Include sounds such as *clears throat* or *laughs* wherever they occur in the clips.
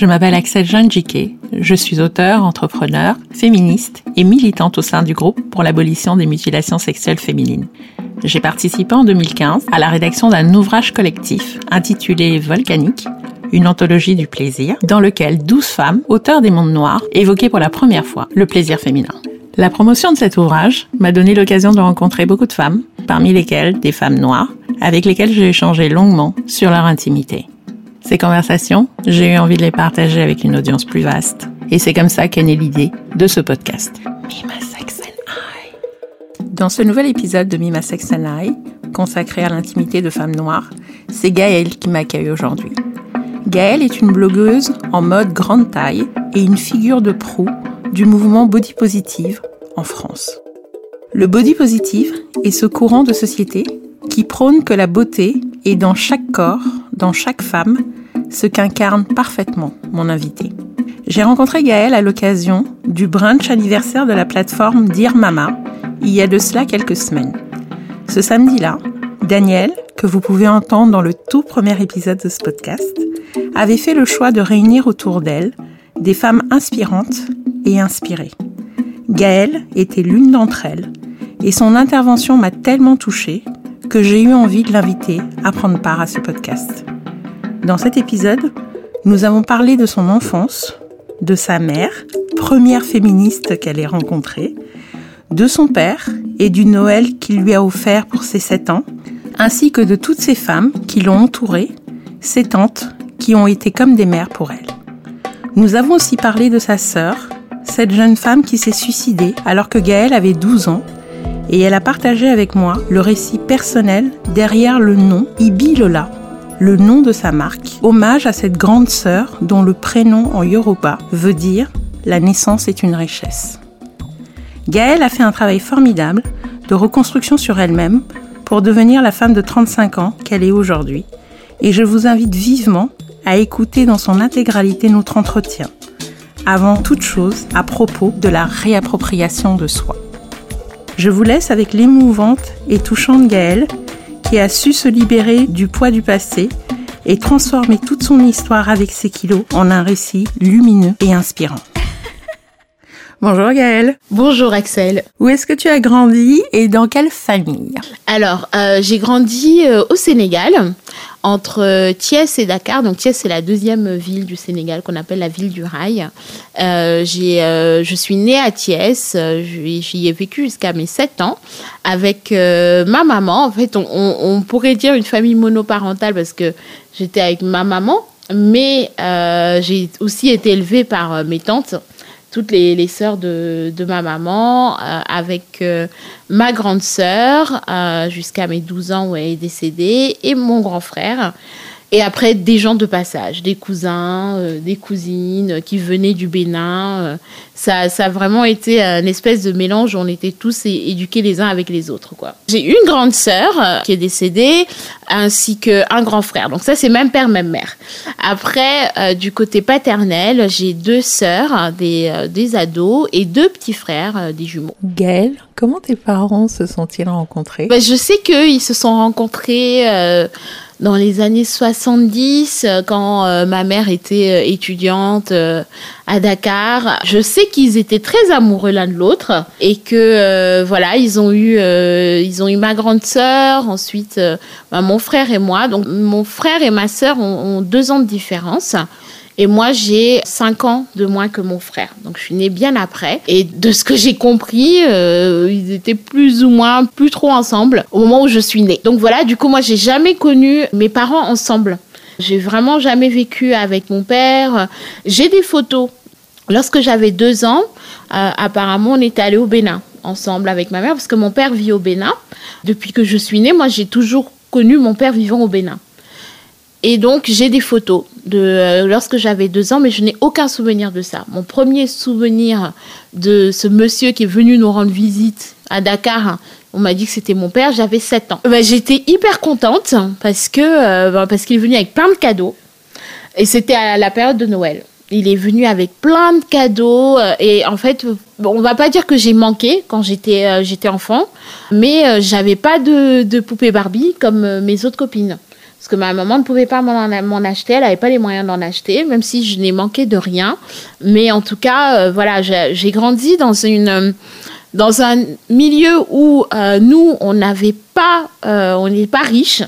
je m'appelle Axel Jeanne Jiquet. Je suis auteur, entrepreneur, féministe et militante au sein du groupe pour l'abolition des mutilations sexuelles féminines. J'ai participé en 2015 à la rédaction d'un ouvrage collectif intitulé Volcanique, une anthologie du plaisir, dans lequel 12 femmes, auteurs des mondes noirs, évoquaient pour la première fois le plaisir féminin. La promotion de cet ouvrage m'a donné l'occasion de rencontrer beaucoup de femmes, parmi lesquelles des femmes noires, avec lesquelles j'ai échangé longuement sur leur intimité. Ces conversations, j'ai eu envie de les partager avec une audience plus vaste. Et c'est comme ça qu'est née l'idée de ce podcast. Mima Sex and I. Dans ce nouvel épisode de Mima Sex and I, consacré à l'intimité de femmes noires, c'est Gaëlle qui m'accueille aujourd'hui. Gaëlle est une blogueuse en mode grande taille et une figure de proue du mouvement body positive en France. Le body positive est ce courant de société qui prône que la beauté est dans chaque corps, dans chaque femme, ce qu'incarne parfaitement mon invité. J'ai rencontré Gaëlle à l'occasion du brunch anniversaire de la plateforme Dear Mama, il y a de cela quelques semaines. Ce samedi-là, Daniel, que vous pouvez entendre dans le tout premier épisode de ce podcast, avait fait le choix de réunir autour d'elle des femmes inspirantes et inspirées. Gaëlle était l'une d'entre elles, et son intervention m'a tellement touchée que j'ai eu envie de l'inviter à prendre part à ce podcast. Dans cet épisode, nous avons parlé de son enfance, de sa mère, première féministe qu'elle ait rencontrée, de son père et du Noël qu'il lui a offert pour ses 7 ans, ainsi que de toutes ces femmes qui l'ont entourée, ses tantes qui ont été comme des mères pour elle. Nous avons aussi parlé de sa sœur, cette jeune femme qui s'est suicidée alors que Gaëlle avait 12 ans et elle a partagé avec moi le récit personnel derrière le nom Ibi Lola, le nom de sa marque, hommage à cette grande sœur dont le prénom en Yoruba veut dire la naissance est une richesse. Gaëlle a fait un travail formidable de reconstruction sur elle-même pour devenir la femme de 35 ans qu'elle est aujourd'hui. Et je vous invite vivement à écouter dans son intégralité notre entretien, avant toute chose à propos de la réappropriation de soi. Je vous laisse avec l'émouvante et touchante Gaëlle qui a su se libérer du poids du passé et transformer toute son histoire avec ses kilos en un récit lumineux et inspirant. *laughs* Bonjour Gaëlle. Bonjour Axel. Où est-ce que tu as grandi et dans quelle famille? Alors, euh, j'ai grandi euh, au Sénégal, entre euh, Thiès et Dakar. Donc Thiès, c'est la deuxième ville du Sénégal qu'on appelle la ville du rail. Euh, j'ai, euh, je suis née à Thiès. J'y ai vécu jusqu'à mes 7 ans avec ma maman. En fait, on, pourrait dire une famille monoparentale parce que j'étais avec ma maman. Mais j'ai aussi été élevée par mes tantes toutes les, les sœurs de, ma maman, euh, avec euh, ma grande sœur, euh, jusqu'à mes 12 ans où elle est décédée, et mon grand frère. Et après, des gens de passage, des cousins, euh, des cousines qui venaient du Bénin. Euh, ça, ça a vraiment été une espèce de mélange on était tous éduqués les uns avec les autres. quoi. J'ai une grande sœur euh, qui est décédée, ainsi qu'un grand frère. Donc ça, c'est même père, même mère. Après, du côté paternel, j'ai deux sœurs, des, des ados, et deux petits frères, des jumeaux. Gaëlle, comment tes parents se sont-ils rencontrés? Ben, Je sais qu'ils se sont rencontrés dans les années 70, euh, quand euh, ma mère était euh, étudiante à Dakar. Je sais qu'ils étaient très amoureux l'un de l'autre et que voilà, ils ont eu ils ont eu ma grande sœur, ensuite bah, mon frère et moi. Donc mon frère et ma sœur ont deux ans de différence. Et moi, j'ai 5 ans de moins que mon frère. Donc, je suis née bien après. Et de ce que j'ai compris, euh, ils étaient plus ou moins plus trop ensemble au moment où je suis née. Donc voilà, du coup, moi, j'ai jamais connu mes parents ensemble. J'ai vraiment jamais vécu avec mon père. J'ai des photos. Lorsque j'avais deux ans, euh, apparemment, on était allé au Bénin ensemble avec ma mère parce que mon père vit au Bénin. Depuis que je suis née, moi, j'ai toujours connu mon père vivant au Bénin. Et donc, j'ai des photos de euh, lorsque j'avais deux ans, mais je n'ai aucun souvenir de ça. Mon premier souvenir de ce monsieur qui est venu nous rendre visite à Dakar, on m'a dit que c'était mon père, j'avais sept ans. Ben, J'étais hyper contente euh, ben, parce qu'il est venu avec plein de cadeaux. Et c'était à la période de Noël. Il est venu avec plein de cadeaux euh, et en fait, on va pas dire que j'ai manqué quand j'étais j'étais enfant, mais j'avais pas de, de poupée Barbie comme mes autres copines. Parce que ma maman ne pouvait pas m'en acheter, elle n'avait pas les moyens d'en acheter, même si je n'ai manqué de rien. Mais en tout cas, voilà, j'ai grandi dans une dans un milieu où nous, on pas, on n'est pas riche,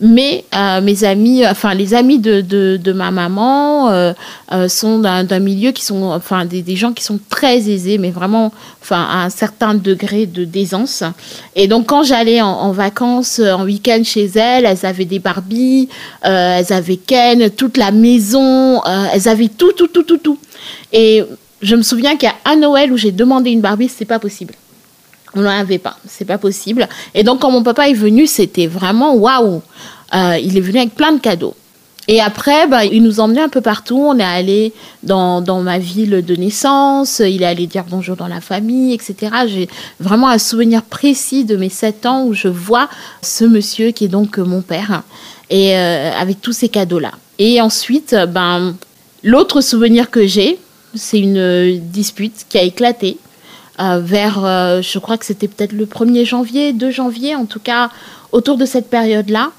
mais euh, mes amis, enfin les amis de, de, ma maman euh, euh, sont d'un milieu qui sont, enfin des, gens qui sont très aisés, mais vraiment, enfin à un certain degré de d'aisance. Et donc quand j'allais en, vacances, en week-end chez elles, elles avaient des Barbies, elles avaient Ken, toute la maison, elles avaient tout, tout, tout, tout, tout. Et je me souviens a un Noël où j'ai demandé une Barbie, c'est pas possible. On n'en avait pas, c'est pas possible. Et donc quand mon papa est venu, c'était vraiment waouh. Euh, il est venu avec plein de cadeaux. Et après, bah, il nous emmenait un peu partout. On est allé dans, dans, ma ville de naissance. Il est allé dire bonjour dans la famille, etc. J'ai vraiment un souvenir précis de mes sept ans où je vois ce monsieur qui est donc mon père et euh, avec tous ces cadeaux-là. Et ensuite, ben, l'autre souvenir que j'ai, c'est une dispute qui a éclaté vers, euh, je crois que c'était peut-être le 1er janvier, 2 janvier, en tout cas autour de cette période-là.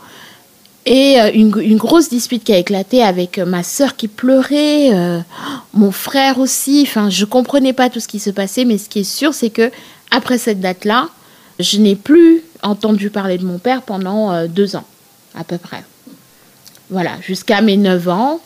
Et euh, une, une, grosse dispute qui a éclaté avec ma sœur qui pleurait, mon frère aussi. Enfin, je comprenais pas tout ce qui se passait, mais ce qui est sûr, c'est que après cette date-là, je n'ai plus entendu parler de mon père pendant deux ans, à peu près. Voilà, jusqu'à mes 9 ans.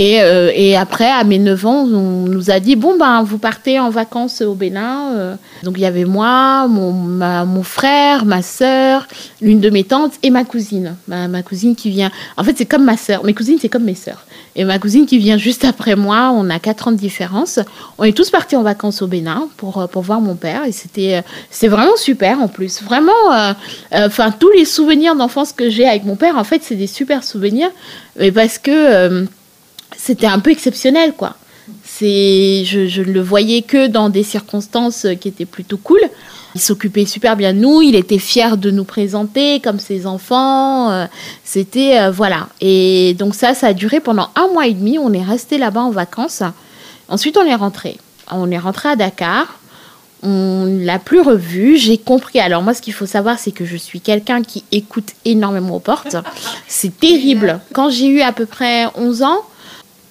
Et, euh, et, après, à mes 9 ans, on nous a dit bon, ben, vous partez en vacances au Bénin. Euh. Donc, il y avait moi, mon, frère, ma sœur, l'une de mes tantes et ma cousine. Ma, cousine qui vient. En fait, c'est comme ma sœur. Mes cousines, c'est comme mes sœurs. Et ma cousine qui vient juste après moi, on a 4 ans de différence. On est tous partis en vacances au Bénin pour, pour voir mon père. Et c'était vraiment super en plus. Vraiment, euh, enfin, tous les souvenirs d'enfance que j'ai avec mon père, en fait, c'est des super souvenirs. Mais parce que c'était un peu exceptionnel, quoi. C'est, je, ne le voyais que dans des circonstances qui étaient plutôt cool. Il s'occupait super bien de nous, il était fier de nous présenter comme ses enfants. Euh, c'était, euh, voilà. Et donc ça, ça a duré pendant un mois et demi. On est resté là-bas en vacances. Ensuite, on est rentré. On est rentré à Dakar. On l'a plus revu. J'ai compris. Alors moi, ce qu'il faut savoir, c'est que je suis quelqu'un qui écoute énormément aux portes. C'est terrible. Quand j'ai eu à peu près 11 ans,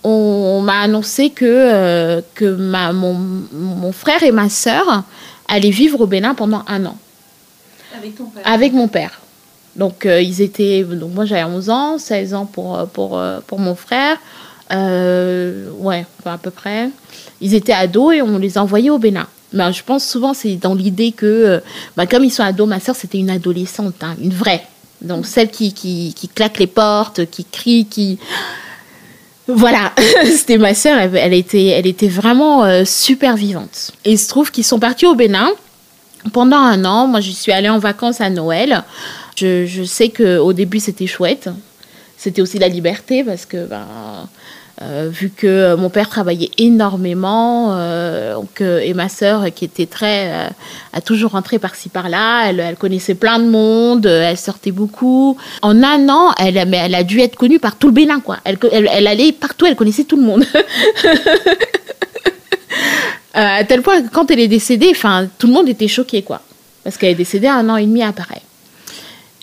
on, m'a annoncé que, euh, que ma, mon, mon, frère et ma sœur allaient vivre au Bénin pendant un an. Avec ton père Avec mon père. Donc, euh, ils étaient. Donc, moi, j'avais 11 ans, 16 ans pour, pour, pour mon frère. Euh, ouais, à peu près. Ils étaient ados et on les a envoyés au Bénin. Ben, je pense souvent, c'est dans l'idée que, ben, comme ils sont ados, ma sœur, c'était une adolescente, hein, une vraie. Donc, celle qui, qui, qui claque les portes, qui crie, qui voilà, *laughs* c'était ma sœur, elle, était, elle était vraiment euh, super vivante. Et il se trouve qu'ils sont partis au Bénin pendant un an. Moi, je suis allée en vacances à Noël. Je, sais qu'au début, c'était chouette. C'était aussi la liberté parce que ben, euh, vu que mon père travaillait énormément euh, euh, et ma sœur qui était très a toujours rentré par-ci par-là elle, elle, connaissait plein de monde elle sortait beaucoup. En un an elle, elle a dû être connue par tout le Bénin quoi. Elle, elle, allait partout elle connaissait tout le monde. *laughs* À tel point que quand elle est décédée enfin tout le monde était choqué quoi. Parce qu'elle est décédée un an et demi après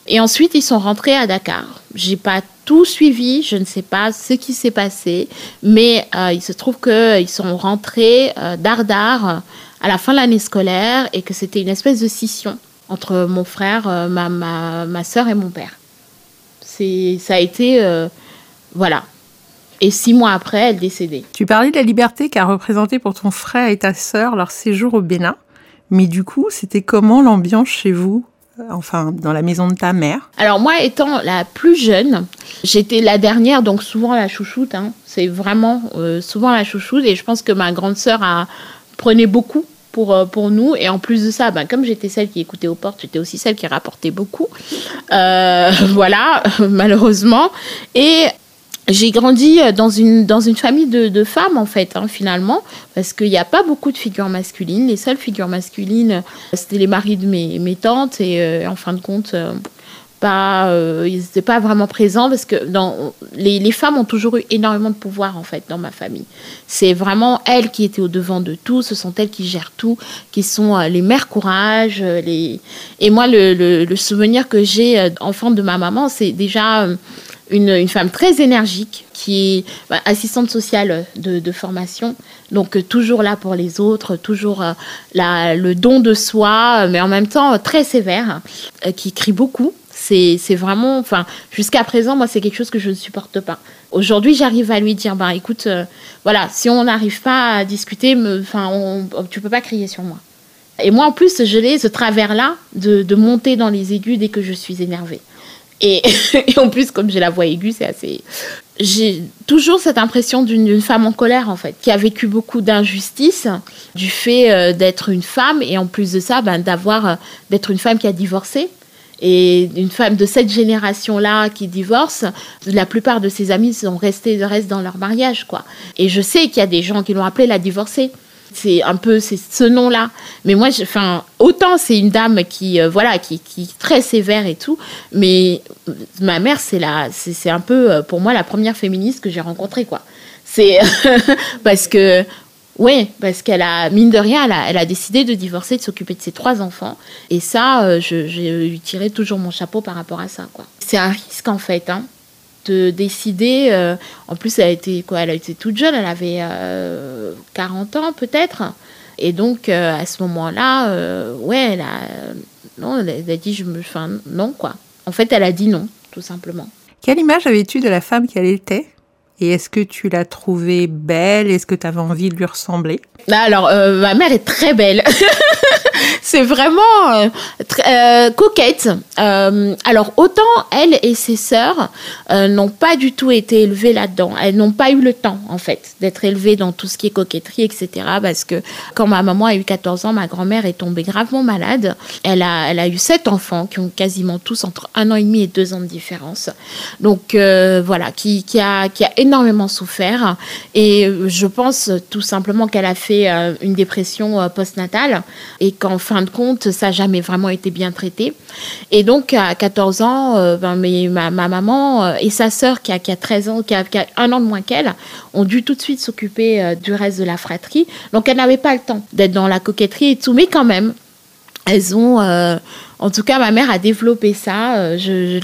et ensuite ils sont rentrés à Dakar j'ai pas tout suivi. Je ne sais pas ce qui s'est passé, mais euh, il se trouve qu'ils sont rentrés euh, d'Ardar à la fin de l'année scolaire et que c'était une espèce de scission entre mon frère, euh, ma, ma, ma soeur et mon père. Ça a été. voilà. Et six mois après, elle décédait. Tu parlais de la liberté qu'a représenté pour ton frère et ta sœur leur séjour au Bénin. Mais du coup, c'était comment l'ambiance chez vous? Enfin dans la maison de ta mère Alors moi étant la plus jeune, j'étais la dernière, donc souvent la chouchoute. Hein. C'est vraiment euh, souvent la chouchoute et je pense que ma grande sœur a, prenait beaucoup pour, euh, pour nous. Et en plus de ça, ben, comme j'étais celle qui écoutait aux portes, j'étais aussi celle qui rapportait beaucoup. Euh, *laughs* voilà, *laughs* malheureusement. Et j'ai grandi euh, dans une, dans une famille de, de femmes, en fait, hein, finalement, parce qu'il n'y a pas beaucoup de figures masculines. Les seules figures masculines, euh, c'était les maris de mes, mes tantes, et euh, en fin de compte, pas, ils n'étaient pas vraiment présents, parce que dans, les, les, femmes ont toujours eu énormément de pouvoir, en fait, dans ma famille. C'est vraiment elles qui étaient au devant de tout, ce sont elles qui gèrent tout, qui sont les mères courage. Les... Et moi, le, le, le souvenir que j'ai, enfant de ma maman, c'est déjà une, femme très énergique qui est bah, assistante sociale de, formation, donc toujours là pour les autres, toujours la, le don de soi, mais en même temps très sévère, qui crie beaucoup. C'est vraiment, enfin, jusqu'à présent, moi, c'est quelque chose que je ne supporte pas. Aujourd'hui, j'arrive à lui dire, bah, écoute, voilà, si on n'arrive pas à discuter, enfin, tu peux pas crier sur moi. Et moi, en plus, je l'ai ce travers-là de, de, monter dans les aigus dès que je suis énervée. *laughs* Et, en plus, comme j'ai la voix aiguë, c'est assez. J'ai toujours cette impression d'une femme en colère, en fait, qui a vécu beaucoup d'injustices du fait euh, d'être une femme et en plus de ça, ben, d'avoir, euh, d'être une femme qui a divorcé. Et une femme de cette génération-là qui divorce, la plupart de ses amis sont restés restent dans leur mariage, quoi. Et je sais qu'il y a des gens qui l'ont appelée la divorcée c'est un peu c'est ce nom-là. Mais moi, enfin, autant c'est une dame qui, euh, voilà, qui, qui est très sévère et tout, mais ma mère, c'est la, c'est un peu euh, pour moi la première féministe que j'ai rencontrée, quoi. C'est *laughs* parce que oui, parce qu'elle a, mine de rien, elle a, décidé de divorcer, de s'occuper de ses trois enfants. Et ça, euh, je, je, toujours mon chapeau par rapport à ça. Quoi. C'est un risque, en fait. Hein de décider. Euh, en plus, elle a été quoi Elle a été toute jeune, elle avait 40 euh, ans peut-être. Et donc euh, à ce moment-là, ouais, elle a non, elle a dit je me, non quoi. En fait, elle a dit non, tout simplement. Quelle image avais-tu de la femme qu'elle était? Et est-ce que tu l'as trouvée belle? Est-ce que tu avais envie de lui ressembler? Alors, ma mère est très belle. *laughs* c'est vraiment euh, euh, coquette. Euh, alors autant elle et ses sœurs n'ont pas du tout été élevées là-dedans. Elles n'ont pas eu le temps en fait d'être élevées dans tout ce qui est coquetterie, etc. Parce que quand ma maman a eu 14 ans, ma grand-mère est tombée gravement malade. Elle a, elle a eu sept enfants qui ont quasiment tous entre un an et demi et deux ans de différence. Donc voilà, qui, qui, a, qui a énormément souffert. Et je pense tout simplement qu'elle a fait une dépression postnatale et qu'en fin de compte, ça n'a jamais vraiment été bien traité. Et donc, à 14 ans, euh, ben, ma, maman euh, et sa sœur, qui a, qui a 13 ans, qui a, un an de moins qu'elle, ont dû tout de suite s'occuper euh, du reste de la fratrie. Donc, elle n'avait pas le temps d'être dans la coquetterie et tout, mais quand même, elles ont, en tout cas, ma mère a développé ça. Je,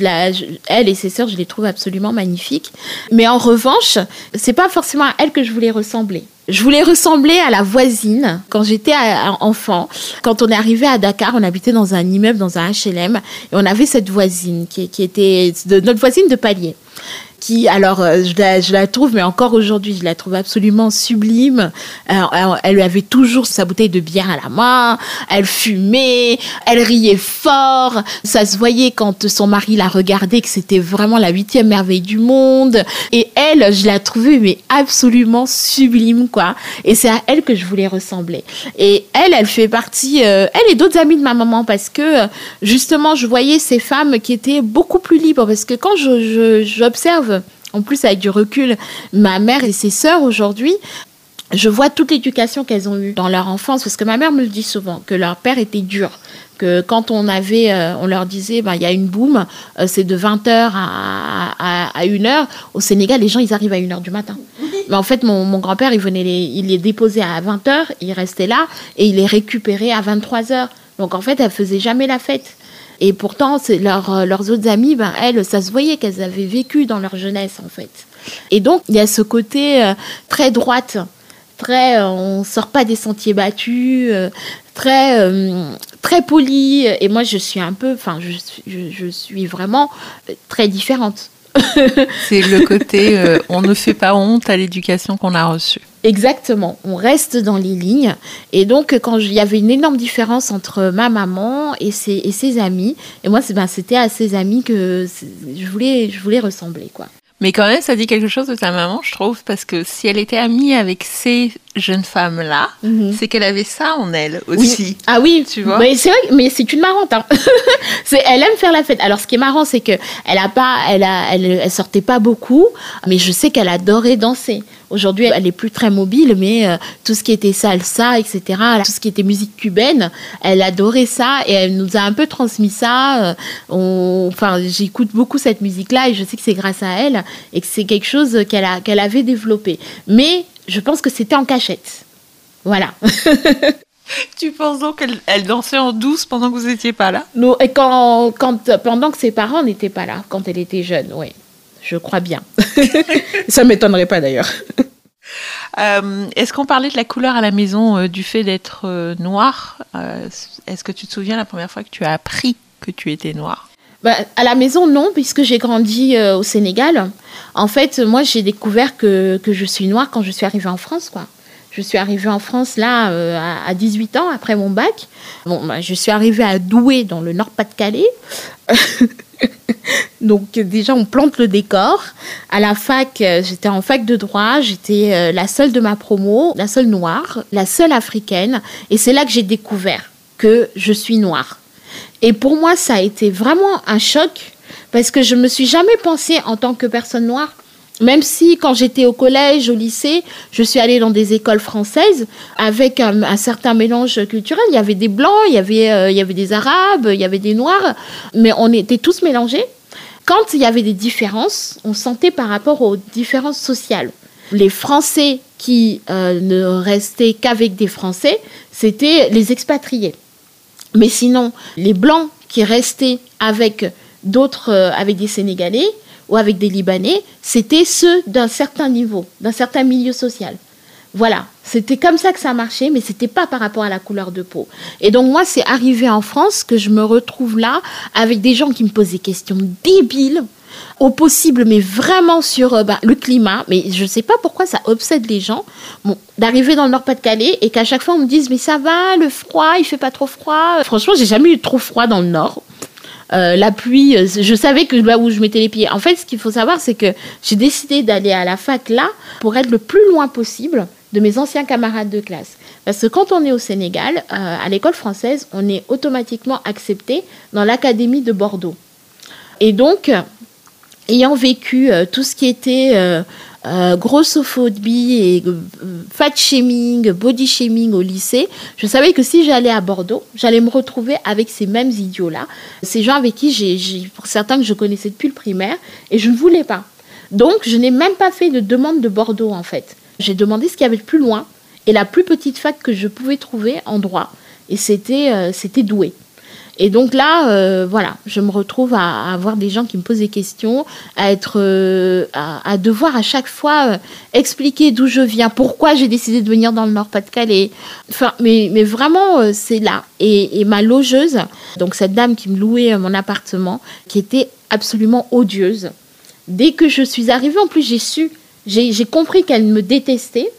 elle et ses sœurs, je les trouve absolument magnifiques. Mais en revanche, c'est pas forcément à elle que je voulais ressembler. Je voulais ressembler à la voisine quand j'étais enfant. Quand on est arrivé à Dakar, on habitait dans un immeuble, dans un HLM, et on avait cette voisine qui, était notre voisine de palier qui, alors, euh, je la, je trouve, mais encore aujourd'hui, je la trouve absolument sublime. elle avait toujours sa bouteille de bière à la main, elle fumait, elle riait fort. Ça se voyait quand son mari la regardait que c'était vraiment la huitième merveille du monde. Et elle, je la trouvais mais absolument sublime, quoi. Et c'est à elle que je voulais ressembler. Et elle, elle fait partie, euh, elle et d'autres amis de ma maman, parce que justement, je voyais ces femmes qui étaient beaucoup plus libres. Parce que quand je, j'observe en plus avec du recul, ma mère et ses sœurs aujourd'hui, je vois toute l'éducation qu'elles ont eue dans leur enfance, parce que ma mère me le dit souvent, que leur père était dur, que quand on avait, euh, on leur disait, ben, il y a une boum, euh, c'est de 20h à, à, 1h. Au Sénégal, les gens, ils arrivent à 1h du matin. Mais en fait, mon, grand-père, il venait les, il les déposait à 20h, il restait là, et il les récupérait à 23h. Donc en fait, elle faisait jamais la fête. Et pourtant, leur, euh, leurs autres amies, ben, elles, ça se voyait qu'elles avaient vécu dans leur jeunesse, en fait. Et donc, il y a ce côté euh, très droite, très euh, on sort pas des sentiers battus, très, très poli. Et moi, je suis un peu, enfin, je, je suis vraiment très différente. *laughs* C'est le côté on ne fait pas honte à l'éducation qu'on a reçue. Exactement, on reste dans les lignes. Et donc, quand il y avait une énorme différence entre ma maman et ses, ses amis, et moi, ben, c'était à ses amis que je voulais, ressembler. quoi. Mais quand même, ça dit quelque chose de ta maman, je trouve, parce que si elle était amie avec ces jeunes femmes-là, mhm. c'est qu'elle avait ça en elle aussi. Ah oui, tu vois. Mais c'est vrai, mais c'est une marrante. Hein. *laughs* elle aime faire la fête. Alors, ce qui est marrant, c'est que elle a pas, elle a, elle, elle sortait pas beaucoup, mais je sais qu'elle adorait danser. Aujourd'hui, elle est plus très mobile, mais euh, tout ce qui était salsa, etc., tout ce qui était musique cubaine, elle adorait ça et elle nous a un peu transmis ça. Euh, enfin, j'écoute beaucoup cette musique-là et je sais que c'est grâce à elle et que c'est quelque chose qu'elle a, qu'elle avait développé. Mais je pense que c'était en cachette. Voilà. *laughs* Tu penses donc qu'elle dansait en douce pendant que vous n'étiez pas là? Non, et quand, quand, pendant que ses parents n'étaient pas là, quand elle était jeune, oui. je crois bien. *laughs* Ça m'étonnerait pas d'ailleurs. Euh, est-ce qu'on parlait de la couleur à la maison euh, du fait d'être euh, noir? Est-ce que tu te souviens la première fois que tu as appris que tu étais noir bah, à la maison, non, puisque j'ai grandi au Sénégal. En fait, moi, j'ai découvert que, je suis noire quand je suis arrivée en France. Je suis arrivée en France là à 18 ans après mon bac. Bon, bah, je suis arrivée à Douai dans le Nord-Pas-de-Calais. *laughs* Donc déjà, on plante le décor. À la fac, euh, j'étais en fac de droit, j'étais euh, la seule de ma promo, la seule noire, la seule africaine. Et c'est là que j'ai découvert que je suis noire. Et pour moi, ça a été vraiment un choc parce que je me suis jamais pensée en tant que personne noire. Même si quand j'étais au collège, au lycée, je suis allée dans des écoles françaises avec un, certain mélange culturel. Il y avait des blancs, il y avait, euh, il y avait des arabes, il y avait des noirs, mais on était tous mélangés. Quand il y avait des différences, on sentait par rapport aux différences sociales. Les Français qui euh, ne restaient qu'avec des Français, c'était les expatriés. Mais sinon, les Blancs qui restaient avec d'autres, euh, avec des Sénégalais, ou avec des Libanais, c'était ceux d'un certain niveau, d'un certain milieu social. Voilà, c'était comme ça que ça marchait, mais c'était pas par rapport à la couleur de peau. Et donc moi, c'est arrivé en France que je me retrouve là avec des gens qui me posent des questions débiles, au possible, mais vraiment sur euh, bah, le climat. Mais je ne sais pas pourquoi ça obsède les gens. Bon, d'arriver dans le Nord-Pas-de-Calais et qu'à chaque fois on me dise mais ça va, le froid, il fait pas trop froid. Franchement, j'ai jamais eu trop froid dans le Nord. Euh, la pluie, euh, je savais que là où je mettais les pieds. En fait, ce qu'il faut savoir, c'est que j'ai décidé d'aller à la fac là pour être le plus loin possible de mes anciens camarades de classe. Parce que quand on est au Sénégal, euh, à l'école française, on est automatiquement accepté dans l'académie de Bordeaux. Et donc, ayant vécu tout ce qui était euh, grossophobie et euh, fat shaming, body shaming au lycée, je savais que si j'allais à Bordeaux, j'allais me retrouver avec ces mêmes idiots-là, ces gens avec qui j'ai, pour certains que je connaissais depuis le primaire, et je ne voulais pas. Donc, je n'ai même pas fait de demande de Bordeaux, en fait. J'ai demandé ce qu'il y avait de plus loin, et la plus petite fac que je pouvais trouver en droit, et c'était, euh, c'était doué. Et donc là, euh, voilà, je me retrouve à, avoir des gens qui me posent des questions, à être, euh, à, devoir à chaque fois expliquer d'où je viens, pourquoi j'ai décidé de venir dans le Nord-Pas-de-Calais. Enfin, mais, mais vraiment, c'est là. Et, et, ma logeuse, donc cette dame qui me louait mon appartement, qui était absolument odieuse. Dès que je suis arrivée, en plus, j'ai su, j'ai compris qu'elle me détestait.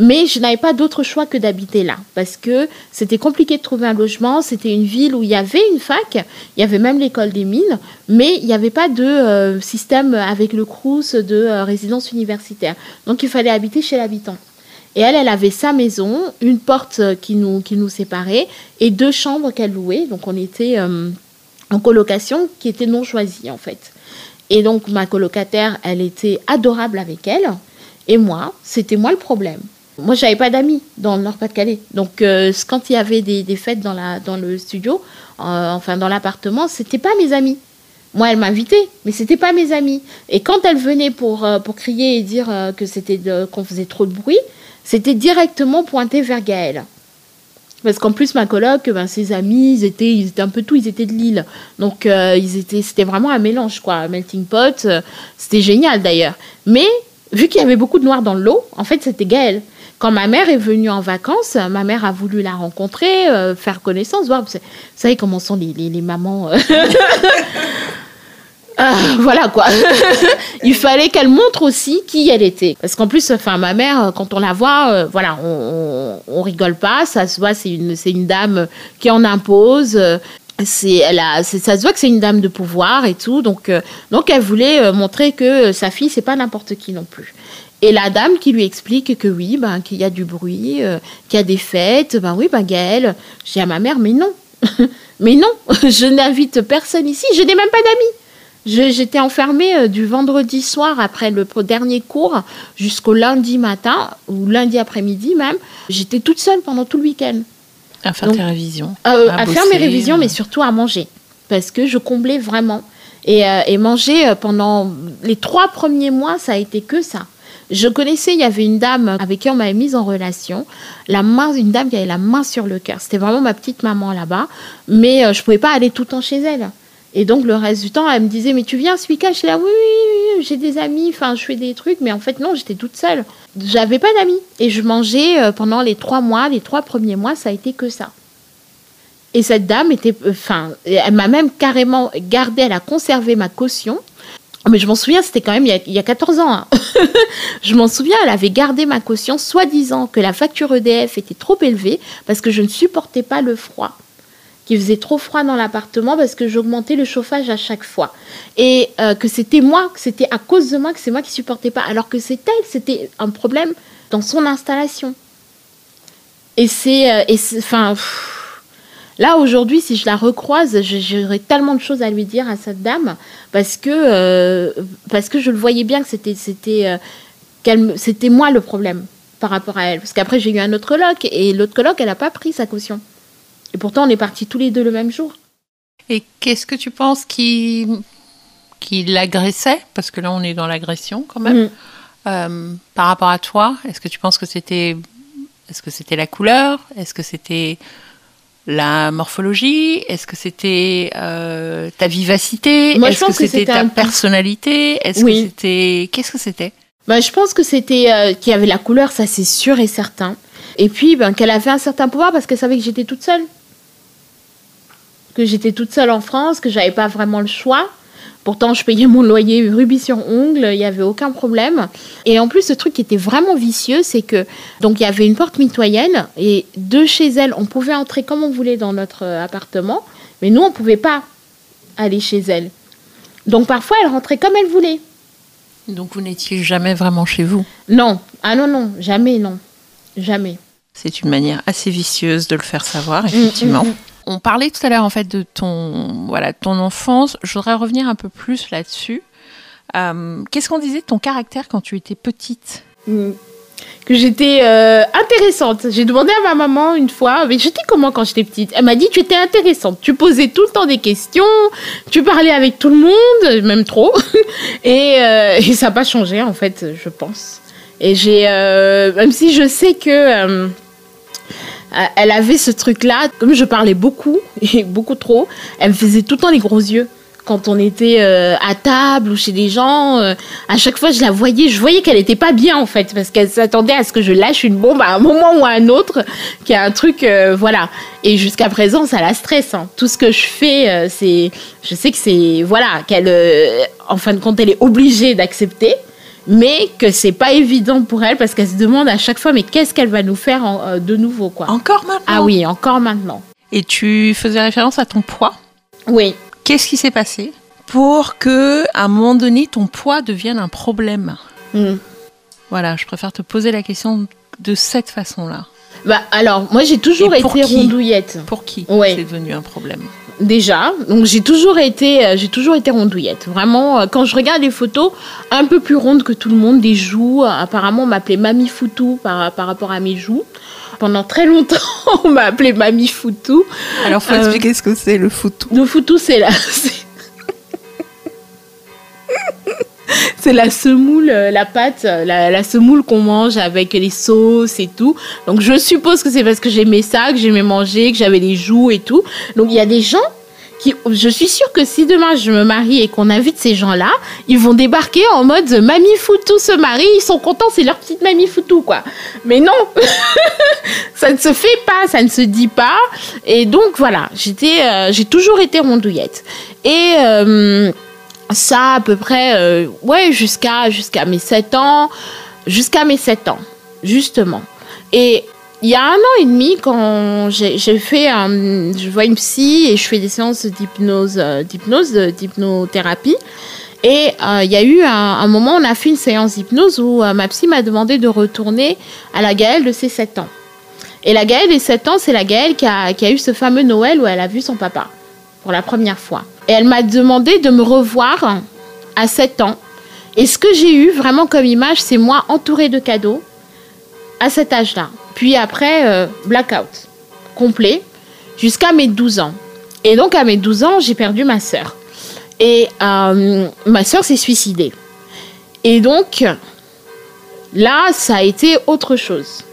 Mais je n'avais pas d'autre choix que d'habiter là, parce que c'était compliqué de trouver un logement. C'était une ville où il y avait une fac, il y avait même l'école des mines, mais il n'y avait pas de euh, système avec le Crous de euh, résidence universitaire. Donc il fallait habiter chez l'habitant. Et elle, elle avait sa maison, une porte qui nous, qui nous séparait et deux chambres qu'elle louait. Donc on était euh, en colocation qui était non choisie en fait. Et donc ma colocataire, elle était adorable avec elle. Et moi, c'était moi le problème. Moi, j'avais pas d'amis dans le Nord-Pas-de-Calais. Donc, euh, quand il y avait des, fêtes dans, la, dans le studio, euh, enfin dans l'appartement, c'était pas mes amis. Moi, elle m'invitait, mais c'était pas mes amis. Et quand elle venait pour, euh, pour crier et dire que c'était qu'on faisait trop de bruit, c'était directement pointé vers Gaël. Parce qu'en plus, ma coloc, ben, ses amis, ils étaient, ils étaient un peu tout, ils étaient de Lille. Donc, ils étaient, c'était vraiment un mélange, quoi. Un melting pot. c'était génial, d'ailleurs. Mais, vu qu'il y avait beaucoup de noirs dans l'eau, en fait, c'était Gaël. Quand ma mère est venue en vacances, ma mère a voulu la rencontrer, euh, faire connaissance, voir. Vous savez comment sont les, les, mamans. *laughs* Euh. *laughs* Ah, voilà quoi. *laughs* Il fallait qu'elle montre aussi qui elle était. Parce qu'en plus, enfin, ma mère, quand on la voit, euh, voilà, on, on, rigole pas. Ça se voit, c'est une, c'est une dame qui en impose. C'est, elle a, ça se voit que c'est une dame de pouvoir et tout. Donc, donc elle voulait montrer que sa fille, c'est pas n'importe qui non plus. Et la dame qui lui explique que oui, ben, qu'il y a du bruit, euh, qu'il y a des fêtes, ben oui, ben Gaëlle, j'ai à ma mère, mais non, *laughs* mais non, je n'invite personne ici, je n'ai même pas d'amis. J'étais enfermée euh, du vendredi soir après le dernier cours jusqu'au lundi matin, ou lundi après-midi même. J'étais toute seule pendant tout le week-end. À faire tes révisions. Euh, à, faire mes révisions, mais surtout à manger. Parce que je comblais vraiment. Et, et manger pendant les trois premiers mois, ça a été que ça. Je connaissais, il y avait une dame avec qui on m'avait mise en relation, la main, une dame qui avait la main sur le cœur. C'était vraiment ma petite maman là-bas, mais euh, je pouvais pas aller tout le temps chez elle. Et donc, le reste du temps, elle me disait, mais tu viens week-end? Je suis là, oui, oui, j'ai des amis, enfin, je fais des trucs, mais en fait, non, j'étais toute seule. J'avais pas d'amis. Et je mangeais euh, pendant les trois mois, les trois premiers mois, ça a été que ça. Et cette dame était, enfin, elle m'a même carrément gardé, elle a conservé ma caution. Mais je m'en souviens, c'était quand même il y a, 14 ans. Hein. *laughs* je m'en souviens, elle avait gardé ma caution, soi-disant que la facture EDF était trop élevée parce que je ne supportais pas le froid qu'il faisait trop froid dans l'appartement parce que j'augmentais le chauffage à chaque fois. Et euh, que c'était moi, que c'était à cause de moi que c'est moi qui supportais pas. Alors que c'est elle, c'était un problème dans son installation. Et c'est. Euh, enfin. Là, aujourd'hui, si je la recroise, j'aurais tellement de choses à lui dire à cette dame parce que, euh, parce que je le voyais bien que c'était, c'était, c'était moi le problème par rapport à elle. Parce qu'après, j'ai eu un autre colloque et l'autre colloque, elle n'a pas pris sa caution. Et pourtant, on est partis tous les deux le même jour. Et qu'est-ce que tu penses qui, qui l'agressait? Parce que là, on est dans l'agression quand même. Mm. Euh, par rapport à toi, est-ce que tu penses que c'était est-ce que c'était la couleur? Est-ce que c'était la morphologie? Est-ce que c'était euh, ta vivacité? Est-ce que, c'était ta personnalité? Est-ce que c'était qu'est-ce que c'était? Bah, je pense que c'était euh, qu'il y avait la couleur, ça c'est sûr et certain. Et puis ben, qu'elle avait un certain pouvoir parce qu'elle savait que j'étais toute seule que j'étais toute seule en France, que j'avais pas vraiment le choix. Pourtant, je payais mon loyer rubis sur ongle, il n'y avait aucun problème. Et en plus, ce truc qui était vraiment vicieux, c'est que donc il y avait une porte mitoyenne et de chez elle, on pouvait entrer comme on voulait dans notre appartement, mais nous, on pouvait pas aller chez elle. Donc parfois, elle rentrait comme elle voulait. Donc vous n'étiez jamais vraiment chez vous? Non. Ah non, non, jamais, non. Jamais. C'est une manière assez vicieuse de le faire savoir, effectivement. Mm, mm, mm on parlait tout à l'heure en fait de ton voilà ton enfance. Je voudrais revenir un peu plus là-dessus. Euh, qu'est-ce qu'on disait de ton caractère quand tu étais petite? Hmm. Que j'étais euh, intéressante. J'ai demandé à ma maman une fois, mais j'étais comment quand j'étais petite? Elle m'a dit tu étais intéressante. Tu posais tout le temps des questions, tu parlais avec tout le monde, même trop, *laughs* et, euh, et ça n'a pas changé en fait, je pense. Et j'ai, même si je sais que elle avait ce truc-là, comme je parlais beaucoup, *laughs* et beaucoup trop, elle me faisait tout le temps les gros yeux. Quand on était euh, à table ou chez des gens, euh, à chaque fois je la voyais, je voyais qu'elle n'était pas bien en fait, parce qu'elle s'attendait à ce que je lâche une bombe à un moment ou à un autre, qui a un truc, voilà. Et jusqu'à présent, ça la stresse. Hein. Tout ce que je fais, c'est, je sais que c'est, voilà, qu'elle, en fin de compte, elle est obligée d'accepter mais que c'est pas évident pour elle parce qu'elle se demande à chaque fois mais qu'est-ce qu'elle va nous faire euh, de nouveau quoi? Encore maintenant? Ah oui, encore maintenant. Et tu faisais référence à ton poids? Oui. Qu'est-ce qui s'est passé pour que à un moment donné ton poids devienne un problème? Hmm. Voilà, je préfère te poser la question de cette façon-là. Bah alors, moi j'ai toujours été rondouillette. Pour qui c'est devenu un problème? Déjà. Donc j'ai toujours été, euh, j'ai toujours été rondouillette. Vraiment, euh, quand je regarde les photos, un peu plus ronde que tout le monde, des joues. Apparemment, on m'appelait Mamie Foutou par, par rapport à mes joues. Pendant très longtemps, *laughs* on m'a appelé Mamie Foutou. Alors, faut expliquer ce que c'est le foutou. Le foutou, c'est la, *laughs* *laughs* c'est la semoule, euh, la pâte, euh, la, semoule qu'on mange avec les sauces et tout. Donc je suppose que c'est parce que j'aimais ça, que j'aimais manger, que j'avais les joues et tout. Donc il y a des gens qui, je suis sûre que si demain je me marie et qu'on invite ces gens-là, ils vont débarquer en mode mamie foutou se marie, ils sont contents, c'est leur petite mamie foutou quoi. Mais non, *laughs* ça ne se fait pas, ça ne se dit pas. Et donc voilà, j'étais, euh, j'ai toujours été rondouillette. Et ça à peu près, euh, ouais, jusqu'à jusqu'à mes 7 ans, jusqu'à mes 7 ans, justement. Et il y a un an et demi, quand j'ai fait, un, je vois une psy et je fais des séances d'hypnose, euh, d'hypnose, d'hypnothérapie. Et euh, il y a eu un, moment, on a fait une séance d'hypnose où ma psy m'a demandé de retourner à la Gaëlle de ses 7 ans. Et la Gaëlle des 7 ans, c'est la Gaëlle qui a, qui a eu ce fameux Noël où elle a vu son papa pour la première fois. Et elle m'a demandé de me revoir à 7 ans. Et ce que j'ai eu vraiment comme image, c'est moi entourée de cadeaux à cet âge-là. Puis après, euh, blackout complet jusqu'à mes 12 ans. Et donc à mes 12 ans, j'ai perdu ma sœur. Et euh, ma sœur s'est suicidée. Et donc, là, ça a été autre chose.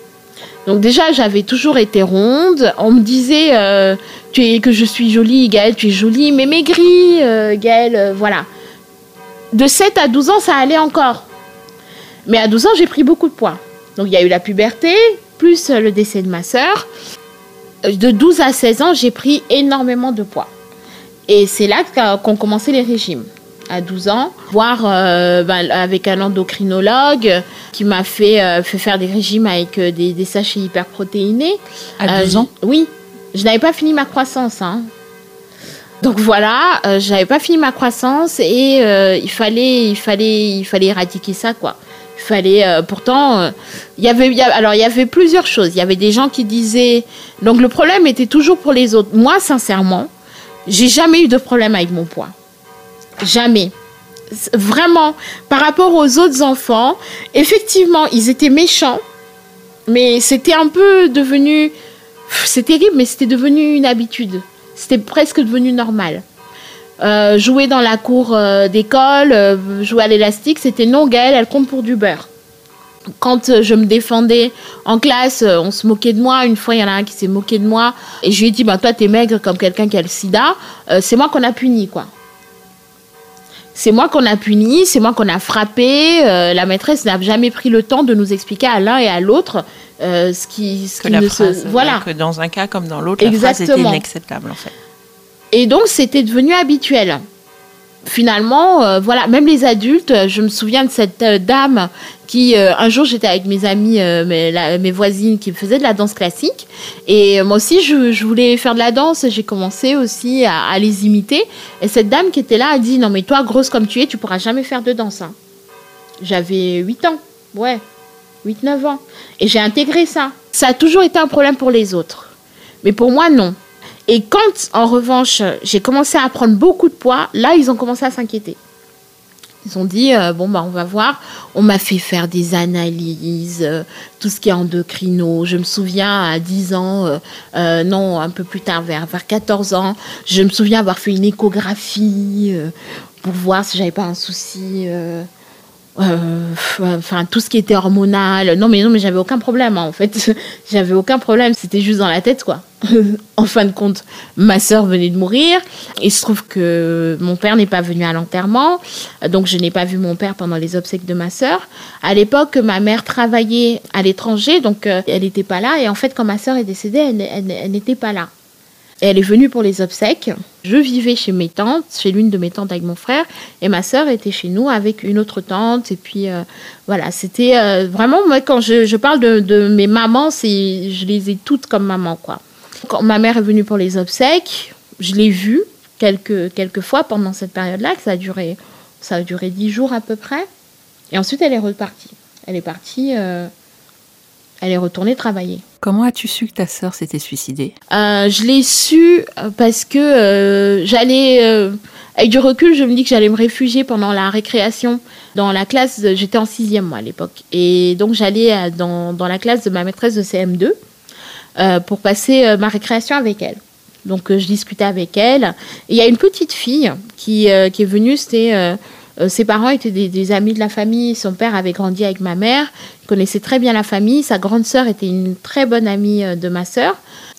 Donc déjà, j'avais toujours été ronde. On me disait, euh, tu es, que je suis jolie, Gaëlle, tu es jolie, mais maigrie, euh, Gaëlle, euh, voilà. De 7 à 12 ans, ça allait encore. Mais à 12 ans, j'ai pris beaucoup de poids. Donc il y a eu la puberté, plus le décès de ma sœur. De 12 à 16 ans, j'ai pris énormément de poids. Et c'est là qu'ont commencé les régimes. À 12 ans, voir euh, ben, avec un endocrinologue qui m'a fait, euh, fait, faire des régimes avec euh, des, des, sachets hyperprotéinés. À 12 ans? Oui. Je n'avais pas fini ma croissance. Hein. Donc voilà, je n'avais pas fini ma croissance et il, fallait, il, fallait, il fallait éradiquer ça, quoi. Il fallait, pourtant, il y avait, alors il y avait plusieurs choses. Il y avait des gens qui disaient, donc le problème était toujours pour les autres. Moi, sincèrement, j'ai jamais eu de problème avec mon poids. Jamais. Vraiment, par rapport aux autres enfants, effectivement, ils étaient méchants, mais c'était un peu devenu... C'est terrible, mais c'était devenu une habitude. C'était presque devenu normal. Euh, jouer dans la cour euh, d'école, euh, jouer à l'élastique, c'était non, Gaëlle, elle compte pour du beurre quand je me défendais en classe, on se moquait de moi. Une fois, il y en a un qui s'est moqué de moi. Et je lui ai dit, bah, toi, t'es maigre comme quelqu'un qui a le sida. C'est moi qu'on a puni, quoi. C'est moi qu'on a puni, c'est moi qu'on a frappé. la maîtresse n'a jamais pris le temps de nous expliquer à l'un et à l'autre ce qui, ce que la phrase, voilà. Que dans un cas comme dans l'autre, la phrase était inacceptable, en fait. Et donc, c'était devenu habituel finalement, euh, voilà, même les adultes, euh, je me souviens de cette euh, dame qui, un jour, j'étais avec mes amis, mes, voisines qui faisaient de la danse classique. Et moi aussi, je, voulais faire de la danse. J'ai commencé aussi à, les imiter. Et cette dame qui était là a dit Non, mais toi, grosse comme tu es, tu pourras jamais faire de danse. Hein. J'avais 8 ans, ouais, 8-9 ans. Et j'ai intégré ça. Ça a toujours été un problème pour les autres. Mais pour moi, non. Et quand, en revanche, j'ai commencé à prendre beaucoup de poids, là, ils ont commencé à s'inquiéter. Ils ont dit, euh, bon, bah, on va voir. On m'a fait faire des analyses, euh, tout ce qui est endocrino. Je me souviens à 10 ans, euh, non, un peu plus tard, vers, vers 14 ans, je me souviens avoir fait une échographie pour voir si j'avais pas un souci enfin tout ce qui était hormonal. Non mais non mais j'avais aucun problème hein, en fait. *laughs* j'avais aucun problème, c'était juste dans la tête quoi. *laughs* en fin de compte, ma sœur venait de mourir. Il se trouve que mon père n'est pas venu à l'enterrement, donc je n'ai pas vu mon père pendant les obsèques de ma sœur. À l'époque, ma mère travaillait à l'étranger, donc euh, elle n'était pas là. Et en fait, quand ma sœur est décédée, elle n'était pas là elle est venue pour les obsèques. Je vivais chez mes tantes, chez l'une de mes tantes avec mon frère, et ma sœur était chez nous avec une autre tante. Et puis euh, voilà, c'était euh, vraiment, moi, quand je, parle de, mes mamans, c'est, je les ai toutes comme maman, quoi. Quand ma mère est venue pour les obsèques, je l'ai vue quelques, quelques fois pendant cette période-là, que ça a duré, ça a duré dix jours à peu près. Et ensuite, elle est repartie. Elle est partie. Euh, elle est retournée travailler. Comment as-tu su que ta sœur s'était suicidée? Euh, Je l'ai su euh, parce que euh, j'allais, avec du recul, je me dis que j'allais me réfugier pendant la récréation dans la classe. J'étais en sixième moi à l'époque, et donc j'allais dans, dans, la classe de ma maîtresse de CM2 pour passer ma récréation avec elle. Donc je discutais avec elle. Il y a une petite fille qui, qui est venue, c'était euh, ses parents étaient des, amis de la famille. Son père avait grandi avec ma mère, il connaissait très bien la famille. Sa grande sœur était une très bonne amie euh, de ma sœur.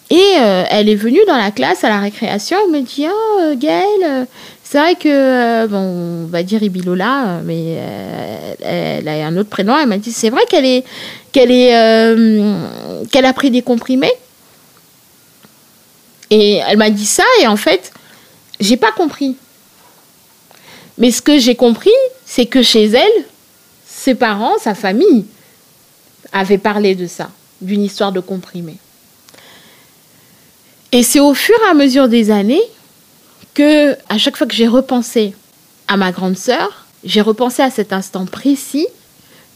Et euh, elle est venue dans la classe à la récréation. Elle me dit Oh, Gaëlle, c'est vrai que, bon, on va dire Ibilola, mais elle a un autre prénom. Elle m'a dit C'est vrai qu'elle est, qu'elle est, qu'elle a pris des comprimés. Et elle m'a dit ça, et en fait, j'ai pas compris. Mais ce que j'ai compris, c'est que chez elle, ses parents, sa famille, avaient parlé de ça, d'une histoire de comprimé. Et c'est au fur et à mesure des années que, à chaque fois que j'ai repensé à ma grande sœur, j'ai repensé à cet instant précis,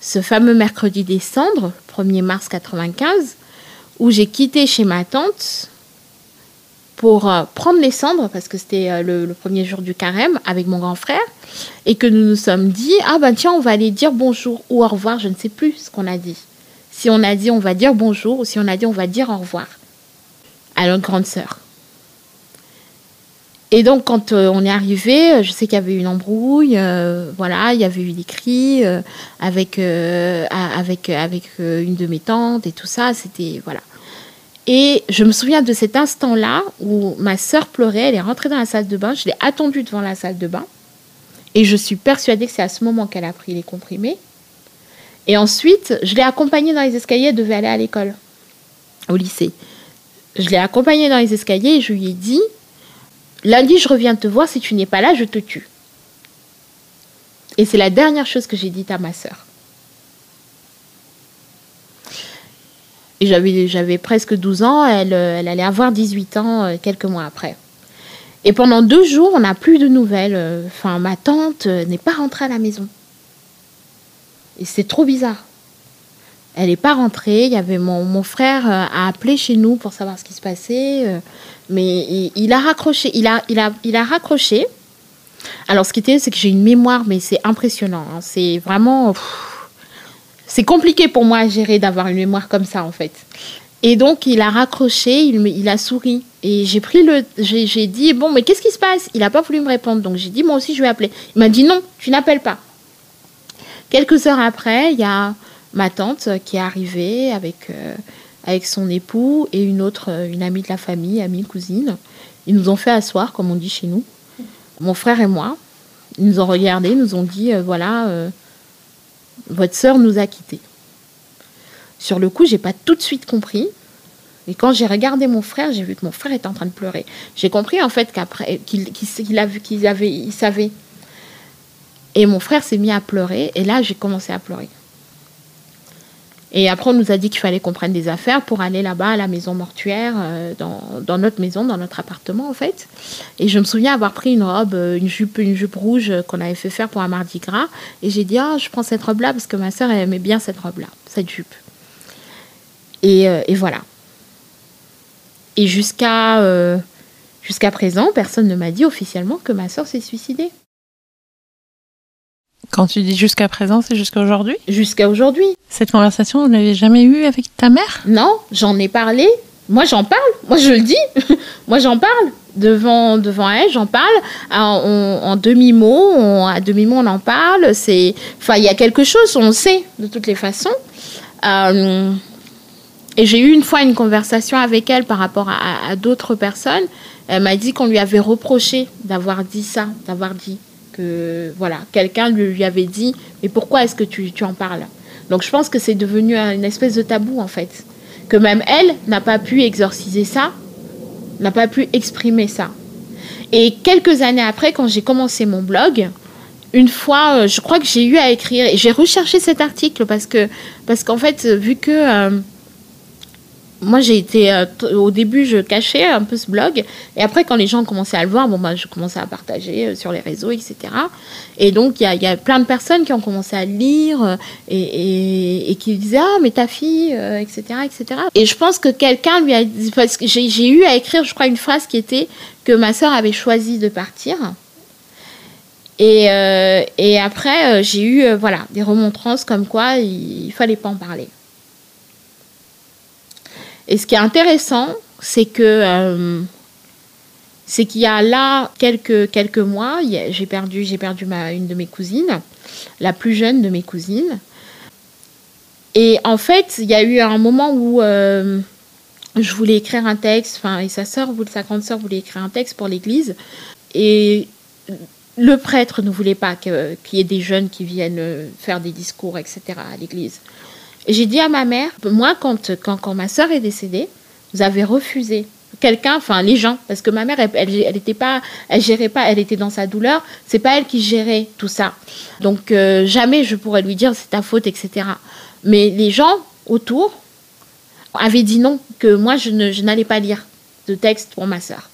ce fameux mercredi des cendres, 1er mars 95, où j'ai quitté chez ma tante pour euh, prendre les cendres, parce que c'était euh, le, premier jour du carême avec mon grand frère, et que nous nous sommes dit, ah ben tiens, on va aller dire bonjour ou au revoir, je ne sais plus ce qu'on a dit. Si on a dit on va dire bonjour, ou si on a dit on va dire au revoir à notre grande sœur. Et donc, quand euh, on est arrivé, je sais qu'il y avait une embrouille, voilà, il y avait eu des cris avec, avec, avec une de mes tantes et tout ça, c'était, voilà. Et je me souviens de cet instant-là où ma sœur pleurait, elle est rentrée dans la salle de bain, je l'ai attendue devant la salle de bain. Et je suis persuadée que c'est à ce moment qu'elle a pris les comprimés. Et ensuite, je l'ai accompagnée dans les escaliers, elle devait aller à l'école, au lycée. Je l'ai accompagnée dans les escaliers et je lui ai dit, lundi, je reviens te voir, si tu n'es pas là, je te tue. Et c'est la dernière chose que j'ai dite à ma sœur. Et j'avais, presque 12 ans, elle, elle allait avoir 18 ans euh, quelques mois après. Et pendant deux jours, on n'a plus de nouvelles. Enfin, ma tante euh, n'est pas rentrée à la maison. Et c'est trop bizarre. Elle n'est pas rentrée. Il y avait mon, frère euh, a appelé chez nous pour savoir ce qui se passait. Mais il, a raccroché. Il a raccroché. Alors, ce qui était, c'est que j'ai une mémoire, mais c'est impressionnant. Hein. C'est vraiment c'est compliqué pour moi à gérer d'avoir une mémoire comme ça en fait. Et donc il a raccroché, il, a souri. Et j'ai pris le, j'ai dit bon mais qu'est-ce qui se passe? Il n'a pas voulu me répondre, donc j'ai dit moi aussi je vais appeler. Il m'a dit non, tu n'appelles pas. Quelques heures après, il y a ma tante qui est arrivée avec euh, avec son époux et une autre, euh, une amie de la famille, amie cousine. Ils nous ont fait asseoir comme on dit chez nous. Mon frère et moi, ils nous ont regardés, nous ont dit euh, voilà votre sœur nous a quittés. Sur le coup, j'ai pas tout de suite compris. Et quand j'ai regardé mon frère, j'ai vu que mon frère était en train de pleurer. J'ai compris en fait qu'après qu'il avait, qu'il il savait. Et mon frère s'est mis à pleurer. Et là, j'ai commencé à pleurer. Et après, on nous a dit qu'il fallait qu'on prenne des affaires pour aller là-bas à la maison mortuaire, euh, dans, notre maison, dans notre appartement en fait. Et je me souviens avoir pris une robe, euh, une jupe, une jupe rouge qu'on avait fait faire pour un mardi gras. Et j'ai dit, ah, je prends cette robe-là parce que ma soeur aimait bien cette robe-là, cette jupe. Et, euh, et voilà. Et jusqu'à jusqu'à présent, personne ne m'a dit officiellement que ma soeur s'est suicidée. Quand tu dis jusqu'à présent, c'est jusqu'à aujourd'hui Jusqu'à aujourd'hui. Cette conversation, vous ne l'avez jamais eue avec ta mère Non, j'en ai parlé. Moi, j'en parle. Moi, je le dis. *laughs* Moi, j'en parle. Devant, devant elle, j'en parle. En, demi-mot, à demi-mot, on en parle. C'est, enfin, il y a quelque chose, on le sait, de toutes les façons. Euh, et j'ai eu une fois une conversation avec elle par rapport à d'autres personnes. Elle m'a dit qu'on lui avait reproché d'avoir dit ça, d'avoir dit que voilà, quelqu'un lui avait dit mais pourquoi est-ce que tu, tu en parles? Donc je pense que c'est devenu une espèce de tabou en fait, que même elle n'a pas pu exorciser ça, n'a pas pu exprimer ça. Et quelques années après, quand j'ai commencé mon blog, une fois, euh, je crois que j'ai eu à écrire, et j'ai recherché cet article parce que, parce qu'en fait, vu que euh, moi, j'ai été. Euh, au début, je cachais un peu ce blog. Et après, quand les gens commençaient à le voir, bon, bah, je commençais à partager euh, sur les réseaux, etc. Et donc, il y a, plein de personnes qui ont commencé à lire euh, et, qui disaient Ah, mais ta fille, etc., etc. Et je pense que quelqu'un lui a dit. Parce que j'ai eu à écrire, je crois, une phrase qui était que ma sœur avait choisi de partir. Et, après, j'ai eu voilà, des remontrances comme quoi il ne fallait pas en parler. Et ce qui est intéressant, c'est que euh, c'est qu'il y a là quelques, quelques mois, j'ai perdu, j'ai perdu ma, une de mes cousines, la plus jeune de mes cousines. Et en fait, il y a eu un moment où euh, je voulais écrire un texte, enfin, et sa sœur, sa grande sœur voulait écrire un texte pour l'église. Et le prêtre ne voulait pas qu'il y ait des jeunes qui viennent faire des discours, etc. à l'église. J'ai dit à ma mère, moi, quand, quand, quand ma soeur est décédée, vous avez refusé quelqu'un, enfin les gens, parce que ma mère, elle, était pas, elle gérait pas, elle était dans sa douleur. C'est pas elle qui gérait tout ça. Donc euh, jamais je pourrais lui dire c'est ta faute, etc. Mais les gens autour avaient dit non, que moi je, n'allais pas lire de texte pour ma soeur.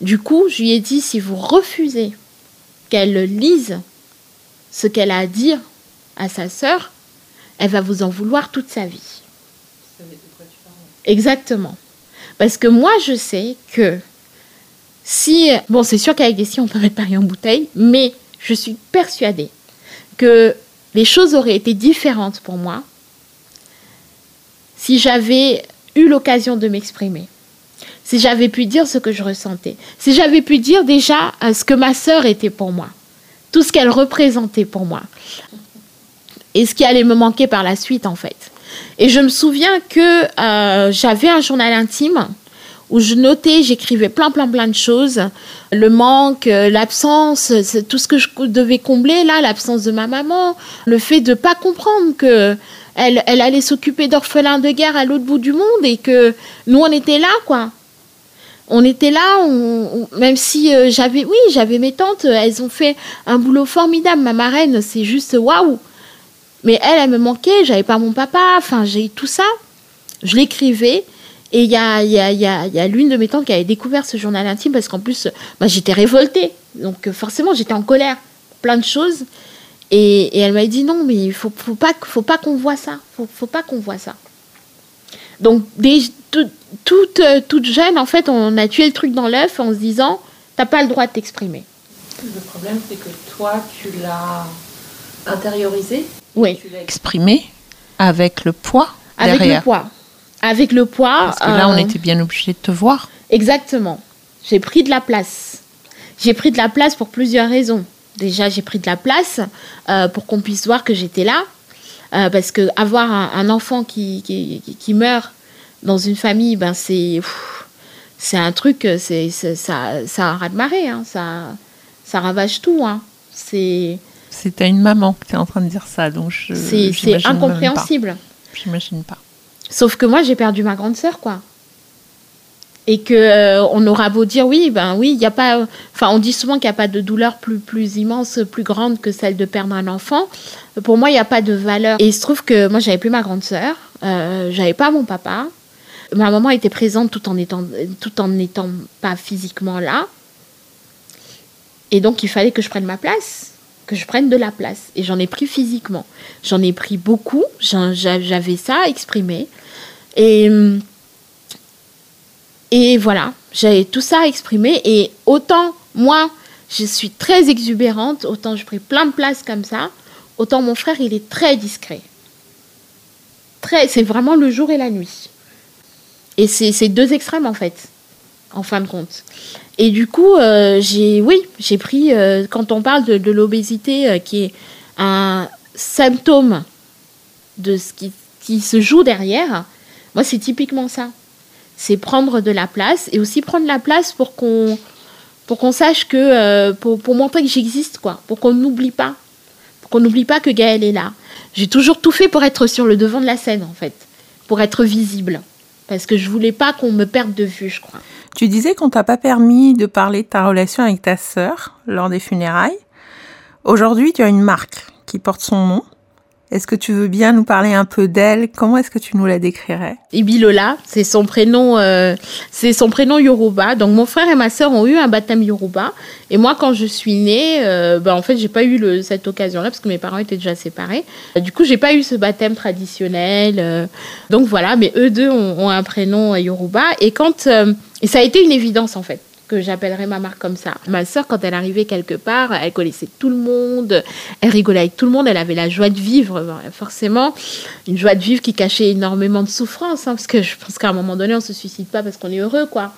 Du coup, je lui ai dit si vous refusez qu'elle lise ce qu'elle a à dire à sa sœur, elle va vous en vouloir toute sa vie. Exactement. Parce que moi, je sais que si... Bon, c'est sûr qu'avec des si, on peut mettre Paris en bouteille, mais je suis persuadée que les choses auraient été différentes pour moi si j'avais eu l'occasion de m'exprimer, si j'avais pu dire ce que je ressentais, si j'avais pu dire déjà euh, ce que ma sœur était pour moi, tout ce qu'elle représentait pour moi et ce qui allait me manquer par la suite en fait. Et je me souviens que euh, j'avais un journal intime où je notais, j'écrivais plein, plein, plein de choses. Le manque, euh, l'absence, tout ce que je devais combler, là, l'absence de ma maman, le fait de ne pas comprendre que elle, elle allait s'occuper d'orphelins de guerre à l'autre bout du monde et que nous, on était là, quoi. On était là, même si euh, j'avais, oui, j'avais mes tantes, elles ont fait un boulot formidable. Ma marraine, c'est juste waouh. Mais elle, elle me manquait, j'avais pas mon papa, enfin, j'ai tout ça. Je l'écrivais. Et il y a, y, a, y, a, y a l'une de mes tantes qui avait découvert ce journal intime parce qu'en plus, bah, j'étais révoltée. Donc euh, forcément, j'étais en colère. Plein de choses. Et, elle m'a dit non, mais il faut, faut pas, faut pas qu'on voit ça. Faut, faut pas qu'on voit ça. Donc, des, toute, euh, toute jeune, en fait, on a tué le truc dans l'œuf en se disant, t'as pas le droit de t'exprimer. Le problème, c'est que toi, tu l'as intériorisé? Oui. Tu l'as exprimé avec le poids Avec derrière. le poids. Avec le poids. Parce que là, on euh, était bien obligé de te voir. Exactement. J'ai pris de la place. J'ai pris de la place pour plusieurs raisons. Déjà, j'ai pris de la place euh, pour qu'on puisse voir que j'étais là. Euh, parce que avoir un, un enfant qui, qui, meurt dans une famille, ben c'est c'est un truc, c'est ça ça a ras de marée, hein, ça ça ravage tout. Hein. C'est C'est à une maman que tu es en train de dire ça. Donc je, c'est incompréhensible. J'imagine pas. Sauf que moi, j'ai perdu ma grande sœur, quoi. Et que euh, on aura beau dire oui, ben oui, il y a pas. Enfin, on dit souvent qu'il n'y a pas de douleur plus plus immense, plus grande que celle de perdre un enfant. Pour moi, il n'y a pas de valeur. Et il se trouve que moi, j'avais plus ma grande sœur, euh, j'avais pas mon papa. Ma maman était présente tout en étant tout en n'étant pas physiquement là. Et donc, il fallait que je prenne ma place, que je prenne de la place. Et j'en ai pris physiquement. J'en ai pris beaucoup. J'avais ça exprimé. Et, hum, et voilà, j'avais tout ça exprimé. Et autant moi, je suis très exubérante, autant je pris plein de place comme ça, autant mon frère, il est très discret. C'est vraiment le jour et la nuit. Et c'est deux extrêmes en fait, en fin de compte. Et du coup, euh, j'ai, oui, j'ai pris, euh, quand on parle de, l'obésité, euh, qui est un symptôme de ce qui, qui se joue derrière, moi, c'est typiquement ça. C'est prendre de la place et aussi prendre la place pour qu'on pour qu'on sache que, pour, pour montrer que j'existe, quoi, pour qu'on n'oublie pas, pour qu'on n'oublie pas que Gaëlle est là. J'ai toujours tout fait pour être sur le devant de la scène, en fait, pour être visible, parce que je voulais pas qu'on me perde de vue, je crois. Tu disais qu'on t'a pas permis de parler de ta relation avec ta sœur lors des funérailles. Aujourd'hui, tu as une marque qui porte son nom. Est-ce que tu veux bien nous parler un peu d'elle? Comment est-ce que tu nous la décrirais? Ibilola, c'est son prénom, euh, c'est son prénom Yoruba. Donc mon frère et ma sœur ont eu un baptême Yoruba. Et moi, quand je suis née, euh, ben, en fait, j'ai pas eu le, cette occasion-là parce que mes parents étaient déjà séparés. Du coup, j'ai pas eu ce baptême traditionnel. euh. donc voilà, mais eux deux ont, ont un prénom euh, Yoruba. Et quand euh, et ça a été une évidence en fait que j'appellerais ma marque comme ça. Ma sœur, quand elle arrivait quelque part, elle connaissait tout le monde, elle rigolait avec tout le monde, elle avait la joie de vivre, ben, forcément, une joie de vivre qui cachait énormément de souffrance, hein, parce que je pense qu'à un moment donné, on se suicide pas parce qu'on est heureux, quoi.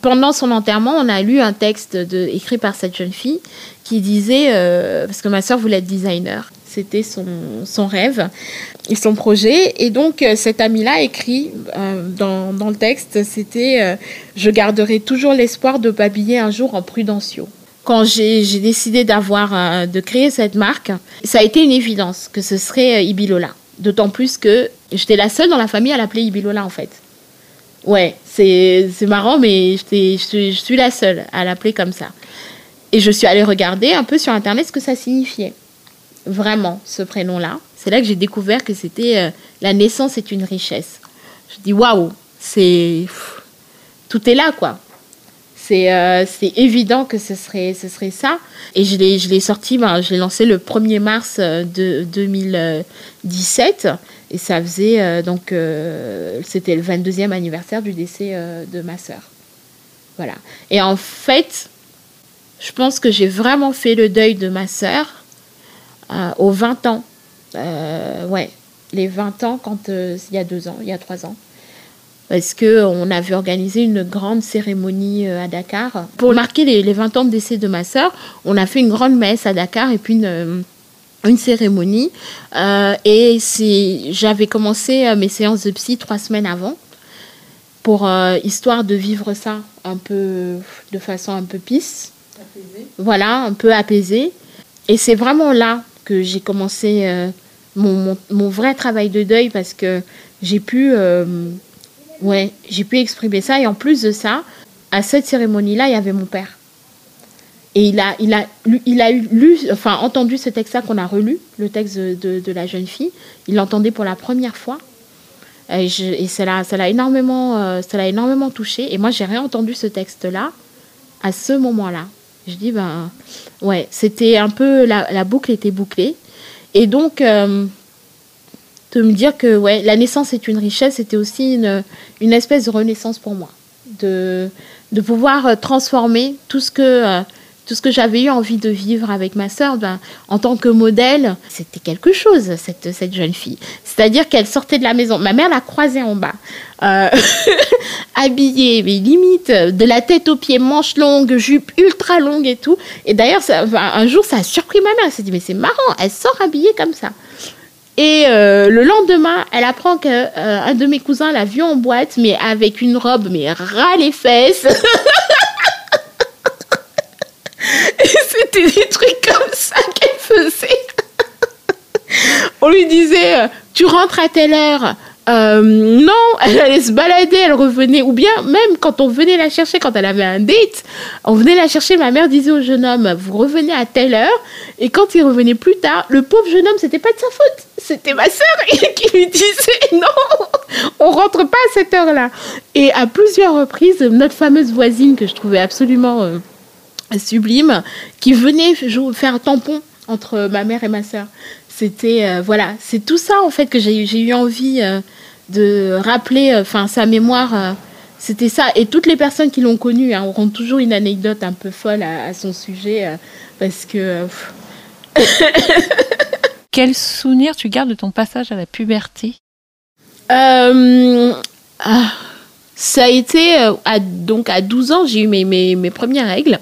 Pendant son enterrement, on a lu un texte écrit par cette jeune fille qui disait, euh, parce que ma sœur voulait être designer, c'était son, son rêve et son projet. Et donc, euh, cette amie-là écrit euh, dans, dans le texte, c'était euh, Je garderai toujours l'espoir de m'habiller un jour en Prudencio ». Quand j'ai décidé d'avoir, de créer cette marque, ça a été une évidence que ce serait Ibilola. D'autant plus que j'étais la seule dans la famille à l'appeler Ibilola, en fait. Ouais, c'est marrant, mais je suis la seule à l'appeler comme ça. Et je suis allée regarder un peu sur Internet ce que ça signifiait. Vraiment, ce prénom-là. C'est là que j'ai découvert que c'était euh, la naissance est une richesse. Je dis waouh, c'est tout est là quoi. C'est euh, évident que ce serait ce serait ça. Et je l'ai sorti, ben, je l'ai lancé le 1er mars euh, de 2017 et ça faisait euh, donc c'était le 22e anniversaire du décès de ma sœur. Voilà. Et en fait, je pense que j'ai vraiment fait le deuil de ma sœur euh, aux 20 ans. Euh, ouais, les 20 ans, quand euh, il y a deux ans, il y a trois ans. Parce qu'on avait organisé une grande cérémonie euh, à Dakar. Pour marquer les, les 20 ans de décès de ma sœur, on a fait une grande messe à Dakar et puis une, euh, une cérémonie. et j'avais commencé mes séances de psy trois semaines avant pour histoire de vivre ça un peu de façon un peu pisse. Voilà, un peu apaisée. Et c'est vraiment là que j'ai commencé mon, mon, vrai travail de deuil parce que j'ai pu, euh, ouais, j'ai pu exprimer ça. Et en plus de ça, à cette cérémonie-là, il y avait mon père. Et il a, il a, il a lu, enfin, entendu ce texte-là qu'on a relu, le texte de, de, la jeune fille. Il l'entendait pour la première fois. Et, je, et ça l'a énormément, euh, énormément touché. Et moi, j'ai réentendu ce texte-là à ce moment-là. Je dis, ben, ouais, c'était un peu, la, boucle était bouclée. Et donc, euh, de me dire que ouais, la naissance est une richesse, c'était aussi une, espèce de renaissance pour moi. De, de pouvoir transformer tout ce que euh, tout ce que j'avais eu envie de vivre avec ma sœur, ben, en tant que modèle, c'était quelque chose, cette, cette jeune fille. C'est-à-dire qu'elle sortait de la maison. Ma mère l'a croisée en bas, euh, *laughs* habillée, mais limite, de la tête aux pieds, manches longues, jupe ultra longue et tout. Et d'ailleurs, un jour, ça a surpris ma mère. Elle s'est dit, mais c'est marrant, elle sort habillée comme ça. Et euh, le lendemain, elle apprend qu'un euh, de mes cousins l'a vue en boîte, mais avec une robe, mais ras les fesses. *laughs* Des trucs comme ça qu'elle faisait. On lui disait, euh, tu rentres à telle heure. Euh, non, elle allait se balader, elle revenait. Ou bien même quand on venait la chercher, quand elle avait un date, on venait la chercher, ma mère disait au jeune homme, vous revenez à telle heure. Et quand il revenait plus tard, le pauvre jeune homme, c'était pas de sa faute. C'était ma sœur *laughs* qui lui disait, non, on rentre pas à cette heure-là. Et à plusieurs reprises, notre fameuse voisine que je trouvais absolument... Euh, sublime qui venait faire un tampon entre ma mère et ma sœur. C'était euh, voilà, c'est tout ça en fait que j'ai eu envie euh, de rappeler, euh, enfin sa mémoire. c'était ça. Et toutes les personnes qui l'ont connue hein, auront toujours une anecdote un peu folle à, son sujet parce que. *laughs* Quel souvenir tu gardes de ton passage à la puberté? Ah, ça a été, euh, à, donc à 12 ans, j'ai eu mes, mes, mes, premières règles.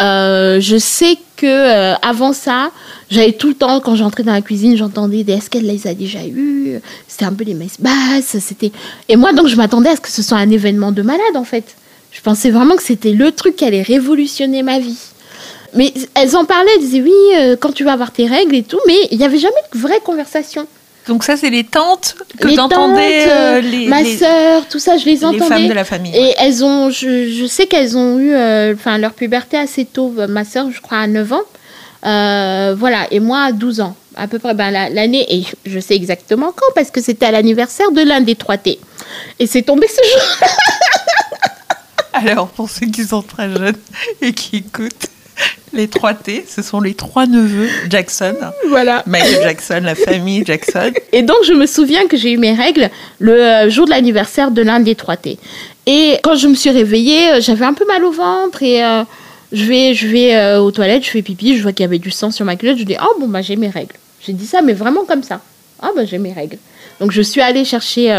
Euh, je sais que euh, avant ça, j'avais tout le temps, quand j'entrais dans la cuisine, j'entendais des est-ce qu'elle les a déjà eues? C'était un peu les messes basses. C'était... Et moi, donc, je m'attendais à ce que ce soit un événement de malade, en fait. Je pensais vraiment que c'était le truc qui allait révolutionner ma vie. Mais elles en parlaient, elles disaient oui, quand tu vas avoir tes règles et tout, mais il n'y avait jamais de vraie conversation. Donc ça, c'est les tantes que tu entendais euh, les, ma sœur, tout ça, je les entendais. Les femmes de la famille. Et elles ont, je, je sais qu'elles ont eu, euh, leur puberté assez tôt. Ma sœur, je crois, à 9 ans. Euh, voilà, et moi à 12 ans, à peu près ben, l'année, et je sais exactement quand, parce que c'était à l'anniversaire de l'un des trois T. Et c'est tombé ce jour. *laughs* Alors, pour ceux qui sont très jeunes et qui écoutent, *laughs* les trois T, ce sont les trois neveux Jackson. Voilà. Michael Jackson, la famille Jackson. Et donc, je me souviens que j'ai eu mes règles le euh, jour de l'anniversaire de l'un des trois T. Et quand je me suis réveillée, euh, j'avais un peu mal au ventre et euh, je vais, je vais aux toilettes, je fais pipi, je vois qu'il y avait du sang sur ma culotte, je dis oh bon bah j'ai mes règles. J'ai dit ça, mais vraiment comme ça. Ah oh, bah j'ai mes règles. Donc je suis allée chercher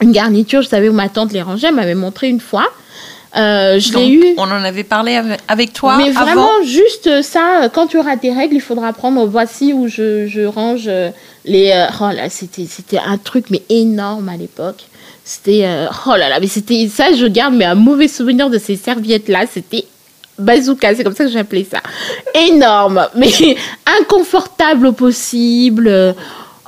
une garniture, je savais où ma tante les rangeait, elle m'avait montré une fois. Euh, je l'ai eu. On en avait parlé avec toi. Mais vraiment, juste ça, quand tu auras tes règles, il faudra prendre. Voici où je, je range euh, les. Euh, oh là, c'était, c'était un truc, mais énorme à l'époque. C'était. oh là là, mais c'était. Ça, je garde, mais un mauvais souvenir de ces serviettes-là. C'était bazooka, c'est comme ça que j'appelais ça. Énorme, *laughs* mais inconfortable au possible.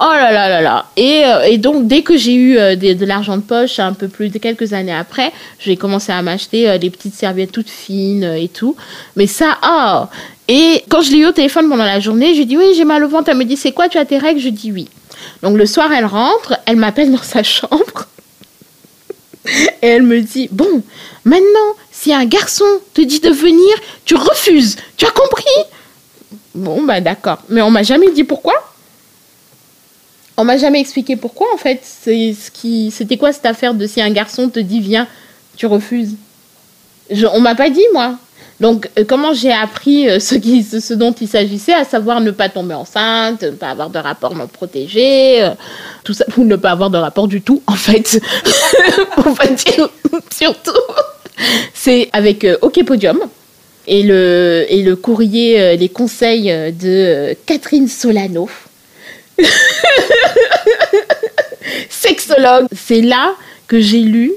Oh là là là là. Et, euh, et donc, dès que j'ai eu euh, de, l'argent de poche, un peu plus de quelques années après, j'ai commencé à m'acheter euh, des petites serviettes toutes fines et tout. Mais ça, oh Et quand je l'ai eu au téléphone pendant la journée, je lui dis oui, j'ai mal au ventre. Elle me dit c'est quoi, tu as tes règles? Je dis oui. Donc le soir, elle rentre, elle m'appelle dans sa chambre. Et elle me dit Bon, maintenant, si un garçon te dit de venir, tu refuses. Tu as compris? Bon, bah d'accord. Mais on m'a jamais dit pourquoi. On m'a jamais expliqué pourquoi en fait. C'était quoi cette affaire de si un garçon te dit viens, tu refuses? On m'a pas dit moi. Donc euh, comment j'ai appris euh, ce, qui, ce, dont il s'agissait, à savoir ne pas tomber enceinte, ne pas avoir de rapport non protégé, euh, tout ça, ou ne pas avoir de rapport du tout en fait. *laughs* on va dire *laughs* surtout. C'est avec OK Podium Et le, et le courrier, les conseils de Catherine Solano. *laughs* Sexologue. C'est là que j'ai lu.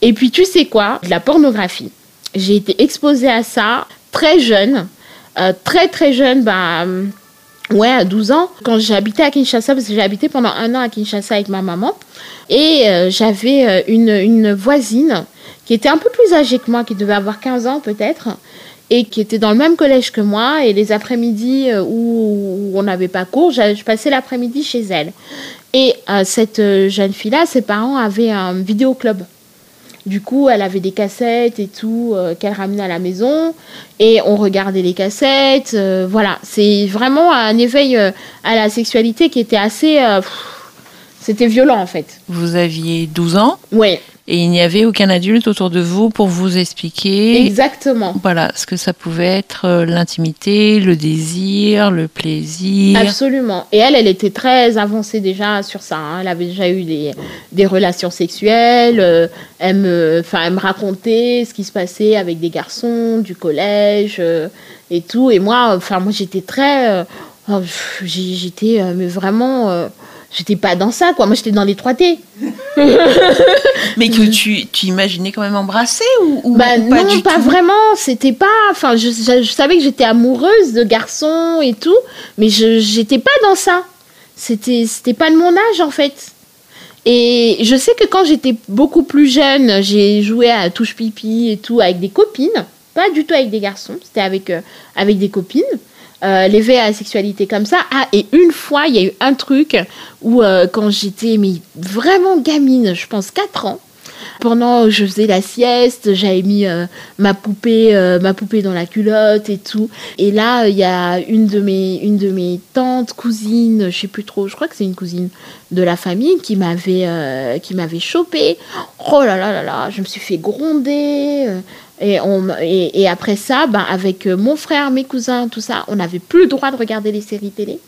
Et puis, tu sais quoi? De la pornographie. J'ai été exposée à ça très jeune. très, très jeune. Bah, Ouais, à 12 ans, quand j'habitais à Kinshasa, parce que j'ai habité pendant un an à Kinshasa avec ma maman, et euh, j'avais euh, une, une, voisine qui était un peu plus âgée que moi, qui devait avoir 15 ans peut-être, et qui était dans le même collège que moi, et les après-midi euh, où, on n'avait pas cours, je passais l'après-midi chez elle. Et cette jeune fille-là, ses parents avaient un vidéoclub. Du coup, elle avait des cassettes et tout euh, qu'elle ramenait à la maison et on regardait les cassettes. Euh, voilà, c'est vraiment un éveil euh, à la sexualité qui était assez. c'était violent en fait. Vous aviez 12 ans? Oui. Et il n'y avait aucun adulte autour de vous pour vous expliquer. Exactement. Voilà, ce que ça pouvait être euh, l'intimité, le désir, le plaisir. Absolument. Et elle, elle était très avancée déjà sur ça. Hein. Elle avait déjà eu des, des relations sexuelles. Euh, elle, me, elle me racontait ce qui se passait avec des garçons du collège euh, et tout. Et moi, enfin, moi j'étais très. Oh, j'étais mais vraiment j'étais pas dans ça, quoi. Moi, j'étais dans les 3T. *laughs* Mais que tu, tu imaginais quand même embrasser ou, bah, pas Non, pas vraiment. C'était pas. Enfin, je, savais que j'étais amoureuse de garçons et tout, mais je j'étais pas dans ça. C'était c'était pas de mon âge en fait. Et je sais que quand j'étais beaucoup plus jeune, j'ai joué à touche pipi et tout avec des copines, pas du tout avec des garçons. C'était avec euh, avec des copines euh, l'éveil à la sexualité comme ça. Ah, et une fois, il y a eu un truc où, euh, quand j'étais vraiment gamine, je pense 4 ans, pendant je faisais la sieste, j'avais mis euh, ma poupée ma poupée dans la culotte et tout. Et là, il y a une de mes une de mes tantes, cousines, je sais plus trop, je crois que c'est une cousine de la famille qui m'avait qui m'avait chopé. Oh là là là là, je me suis fait gronder. Et, on, et, après ça, ben, avec euh, mon frère, mes cousins, tout ça, on n'avait plus le droit de regarder les séries télé.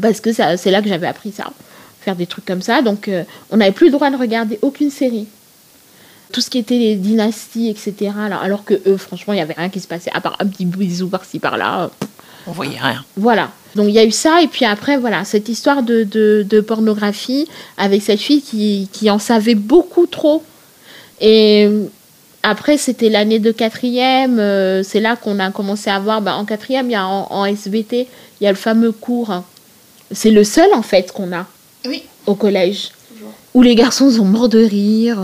Parce que c'est là que j'avais appris ça, faire des trucs comme ça. Donc, euh, on n'avait plus le droit de regarder aucune série. Tout ce qui était les dynasties, etc. Alors, alors que eux, franchement, il n'y avait rien qui se passait, à part un petit bisou par-ci, par-là. On voyait rien. Voilà. Donc il y a eu ça, et puis après, voilà, cette histoire de, de, de pornographie avec cette fille qui, qui, en savait beaucoup trop. Et après, c'était l'année de quatrième. Euh, c'est là qu'on a commencé à voir. Bah, en quatrième, il y a en, SBT, il y a le fameux cours. C'est le seul, en fait, qu'on a oui. au collège. Où les garçons sont morts de rire.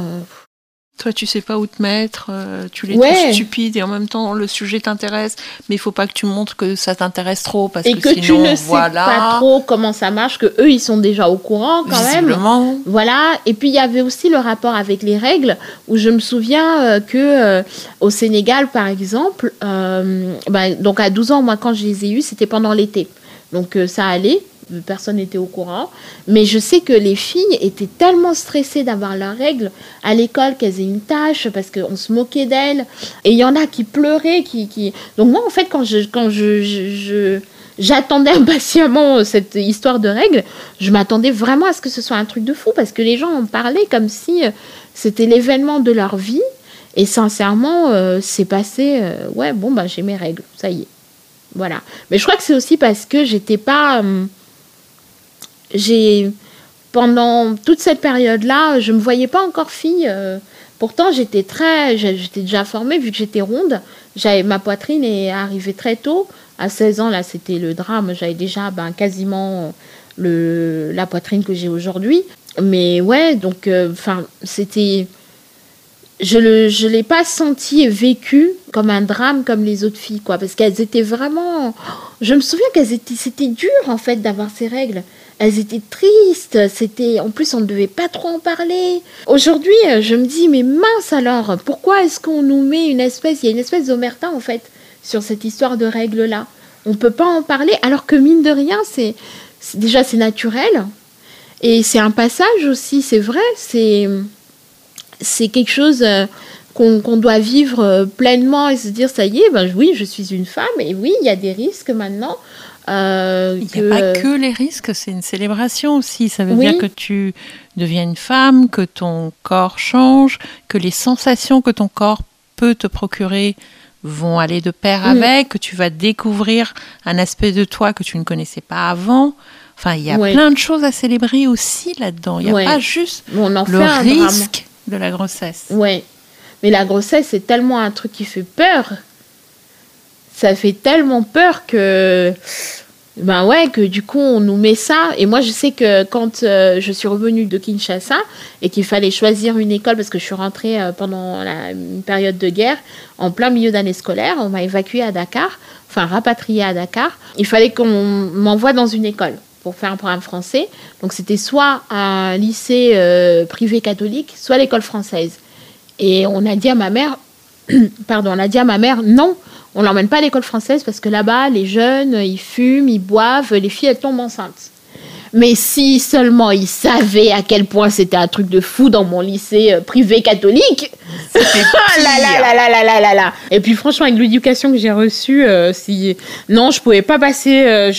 Toi, tu sais pas où te mettre, euh, tu les trouves stupides et en même temps le sujet t'intéresse, mais il faut pas que tu montres que ça t'intéresse trop parce et que, tu ne sais pas trop comment ça marche, que eux ils sont déjà au courant quand Visiblement. même. Voilà. Et puis il y avait aussi le rapport avec les règles où je me souviens euh, que euh, au Sénégal par exemple, bah, donc à 12 ans moi quand je les ai eus c'était pendant l'été, donc ça allait personne n'était au courant. Mais je sais que les filles étaient tellement stressées d'avoir leurs règles à l'école qu'elles aient une tâche parce qu'on se moquait d'elles. Et il y en a qui pleuraient. Qui. Donc moi, en fait, quand je... Quand je, j'attendais *laughs* impatiemment cette histoire de règles. Je m'attendais vraiment à ce que ce soit un truc de fou parce que les gens en parlaient comme si euh, c'était l'événement de leur vie. Et sincèrement, euh, c'est passé, euh, ouais, bon, bah, j'ai mes règles, ça y est. Voilà. Mais je crois que c'est aussi parce que j'étais pas j'ai pendant toute cette période-là, je me voyais pas encore fille. Euh, pourtant, j'étais très, j'étais déjà formée vu que j'étais ronde. J'avais ma poitrine est arrivée très tôt. À 16 ans, là, c'était le drame. J'avais déjà ben, quasiment le, la poitrine que j'ai aujourd'hui. Mais ouais, donc, euh, enfin, c'était. Je ne je l'ai pas senti et vécu comme un drame comme les autres filles, quoi. Parce qu'elles étaient vraiment. Je me souviens qu'elles étaient. C'était dur, en fait, d'avoir ces règles elles étaient tristes. C'était, en plus, on ne devait pas trop en parler. Aujourd'hui, je me dis, mais mince alors, pourquoi est-ce qu'on nous met une espèce, il y a une espèce d'omerta en fait sur cette histoire de règles-là? On ne peut pas en parler, alors que mine de rien, c'est, déjà c'est naturel et c'est un passage aussi. C'est vrai, c'est c'est quelque chose. Euh, qu'on doit vivre euh, pleinement et se dire ça y est, ben oui, je suis une femme et oui, il y a des risques maintenant. Euh, il n'y a pas que les risques, c'est une célébration aussi. Ça veut dire que tu deviens une femme, que ton corps change, que les sensations que ton corps peut te procurer vont aller de pair avec, que tu vas découvrir un aspect de toi que tu ne connaissais pas avant. Enfin, il y a plein de choses à célébrer aussi là-dedans. Il n'y a pas juste le risque de la grossesse. Oui. Mais la grossesse, c'est tellement un truc qui fait peur. Ça fait tellement peur que ben ouais, que du coup, on nous met ça. Et moi, je sais que quand euh, je suis revenue de Kinshasa et qu'il fallait choisir une école, parce que je suis rentrée euh, pendant la, une période de guerre, en plein milieu d'année scolaire, on m'a évacuée à Dakar, enfin rapatriée à Dakar. Il fallait qu'on m'envoie dans une école pour faire un programme français. Donc, c'était soit un lycée euh, privé catholique, soit l'école française. Et on a dit à ma mère, *clears throat* pardon, on a dit à ma mère, non, on l'emmène pas à l'école française parce que là-bas, les jeunes, ils fument, ils boivent, les filles, elles tombent enceintes. Mais si seulement ils savaient à quel point c'était un truc de fou dans mon lycée euh, privé catholique. *laughs* Ah là, là, là, là, là, là, là, Et puis franchement, avec l'éducation que j'ai reçue, euh, si non, je pouvais pas passer. Euh,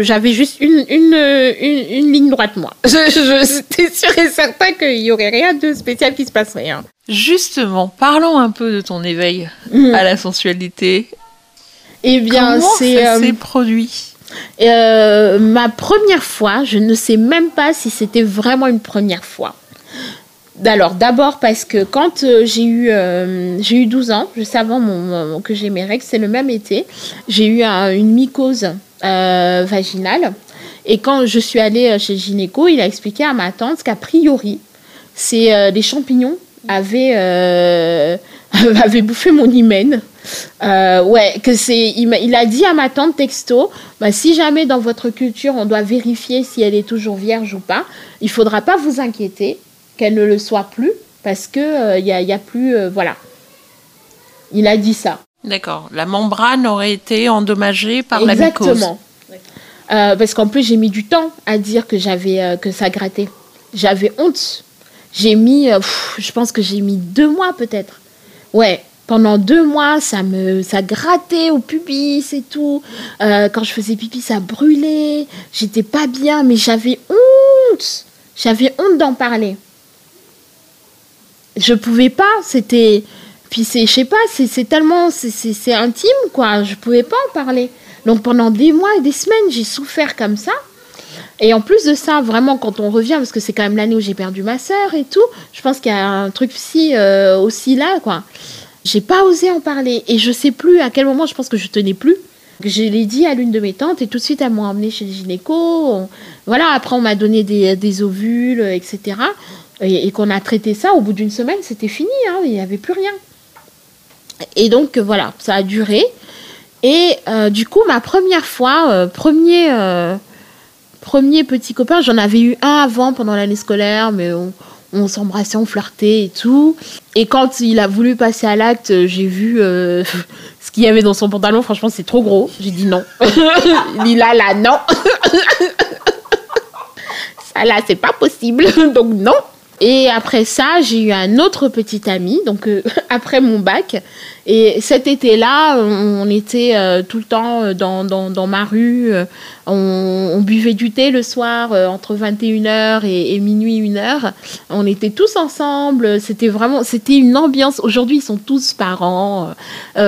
j'avais juste une, une, une, ligne droite moi. *laughs* Je, j'étais sûre et certain qu'il y aurait rien de spécial qui se passerait. Hein. Justement, parlons un peu de ton éveil mm. à la sensualité. Eh bien, c'est ça s'est produit? Euh, ma première fois, je ne sais même pas si c'était vraiment une première fois. D'abord parce que quand euh, j'ai eu, euh, j'ai eu 12 ans, juste avant que j'ai mes règles, c'est le même été, j'ai eu une mycose vaginale. Et quand je suis allée chez gynéco, il a expliqué à ma tante qu'a priori, c'est des champignons *laughs* avaient bouffé mon hymen euh, ouais, que c'est. Il, a dit à ma tante texto, bah, si jamais dans votre culture on doit vérifier si elle est toujours vierge ou pas, il faudra pas vous inquiéter qu'elle ne le soit plus parce que il euh, y, a, plus, euh, voilà. Il a dit ça. D'accord. La membrane aurait été endommagée par la mycose. Exactement. parce qu'en plus j'ai mis du temps à dire que j'avais que ça grattait. J'avais honte. J'ai mis, je pense que j'ai mis deux mois peut-être. Ouais, pendant deux mois, ça me ça grattait au pubis et tout. Euh, quand je faisais pipi, ça brûlait. J'étais pas bien, mais j'avais honte. J'avais honte d'en parler. Je pouvais pas. C'était. Puis c'est, je sais pas, c'est, tellement. C'est, intime, quoi. Je pouvais pas en parler. Donc pendant des mois et des semaines, j'ai souffert comme ça. Et en plus de ça, vraiment, quand on revient, parce que c'est quand même l'année où j'ai perdu ma sœur et tout, je pense qu'il y a un truc psy euh, aussi là, quoi. J'ai pas osé en parler et je sais plus à quel moment je pense que je tenais plus. Je l'ai dit à l'une de mes tantes et tout de suite elles m'ont emmené chez le gynéco. Voilà, après on m'a donné des, ovules, etc. Et, qu'on a traité ça, au bout d'une semaine, c'était fini, hein, il n'y avait plus rien. Et donc voilà, ça a duré. Et euh, du coup, ma première fois, euh, premier, euh, premier petit copain, j'en avais eu un avant pendant l'année scolaire, mais on, on s'embrassait, on flirtait et tout. Et quand il a voulu passer à l'acte, j'ai vu euh, *laughs* ce qu'il y avait dans son pantalon. Franchement, c'est trop gros. J'ai dit non. *laughs* là, là, non. *laughs* ça là, c'est pas possible. Donc non. Et après ça, j'ai eu un autre petit ami, donc euh, *laughs* après mon bac. Et cet été-là, on, était euh, tout le temps euh, dans, dans, dans ma rue. On, buvait du thé le soir entre 21h et, minuit, 1h. On était tous ensemble. C'était vraiment, c'était une ambiance. Aujourd'hui, ils sont tous parents.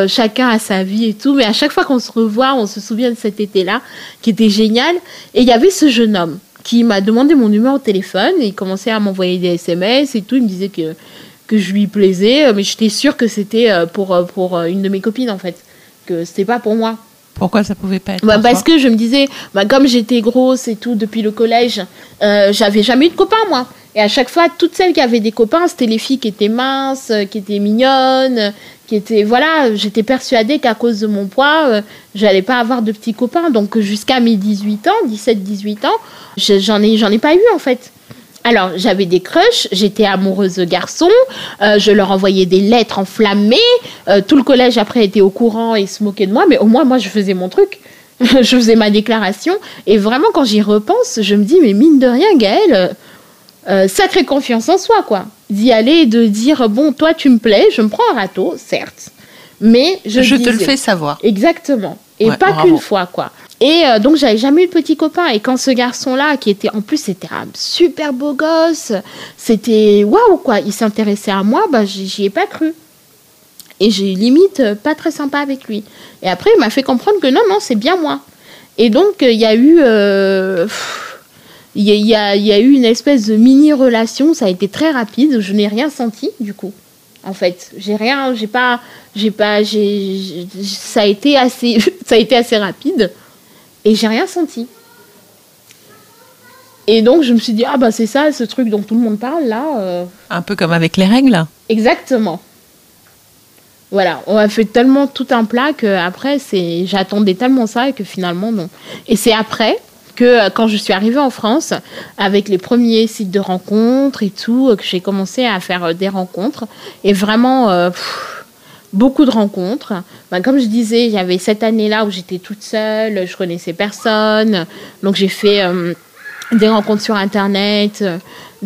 chacun a sa vie et tout. Mais à chaque fois qu'on se revoit, on se souvient de cet été-là, qui était génial. Et il y avait ce jeune homme qui m'a demandé mon numéro de téléphone et il commençait à m'envoyer des SMS et tout. Il me disait que, que je lui plaisais, mais j'étais sûre que c'était euh, pour, euh, pour euh, une de mes copines en fait, que c'était pas pour moi. Pourquoi ça pouvait pas être bah, Parce que je me disais, bah, comme j'étais grosse et tout depuis le collège, j'avais jamais eu de copains moi. Et à chaque fois, toutes celles qui avaient des copains, c'était les filles qui étaient minces, qui étaient mignonnes, qui étaient voilà. J'étais persuadée qu'à cause de mon poids, j'allais pas avoir de petits copains. Donc jusqu'à mes 18 ans, 17-18 ans, J'en ai, j'en ai pas eu en fait. Alors, j'avais des crushs, j'étais amoureuse de garçons, euh, je leur envoyais des lettres enflammées. Euh, tout le collège après était au courant et se moquait de moi, mais au moins moi je faisais mon truc. *laughs* je faisais ma déclaration. Et vraiment, quand j'y repense, je me dis, mais mine de rien, Gaëlle, euh, sacrée confiance en soi, quoi. D'y aller, de dire, bon, toi tu me plais, je me prends un râteau, certes. Mais je, je te le fais savoir. Exactement. Et pas qu'une fois, quoi. Et euh, donc, j'avais jamais eu de petit copain. Et quand ce garçon-là, qui était en plus, c'était un super beau gosse, c'était waouh, quoi. Il s'intéressait à moi, bah, j'y ai pas cru. Et j'ai limite euh, pas très sympa avec lui. Et après, il m'a fait comprendre que non, non, c'est bien moi. Et donc, il y a eu. Il y, a, y a eu une espèce de mini-relation, ça a été très rapide, je n'ai rien senti du coup. En fait, j'ai rien, j'ai pas, j'ai pas, j'ai, ça a été assez, *laughs* ça a été assez rapide et j'ai rien senti. Et donc je me suis dit ah bah c'est ça ce truc dont tout le monde parle là. Euh. Un peu comme avec les règles. Exactement. Voilà, on a fait tellement tout un plat que après c'est j'attendais tellement ça et que finalement non. Et c'est après que euh, quand je suis arrivée en France avec les premiers sites de rencontres et tout que j'ai commencé à faire euh, des rencontres et vraiment beaucoup de rencontres. Ben, comme je disais, avait cette année-là où j'étais toute seule, je connaissais personne, donc j'ai fait des rencontres sur Internet,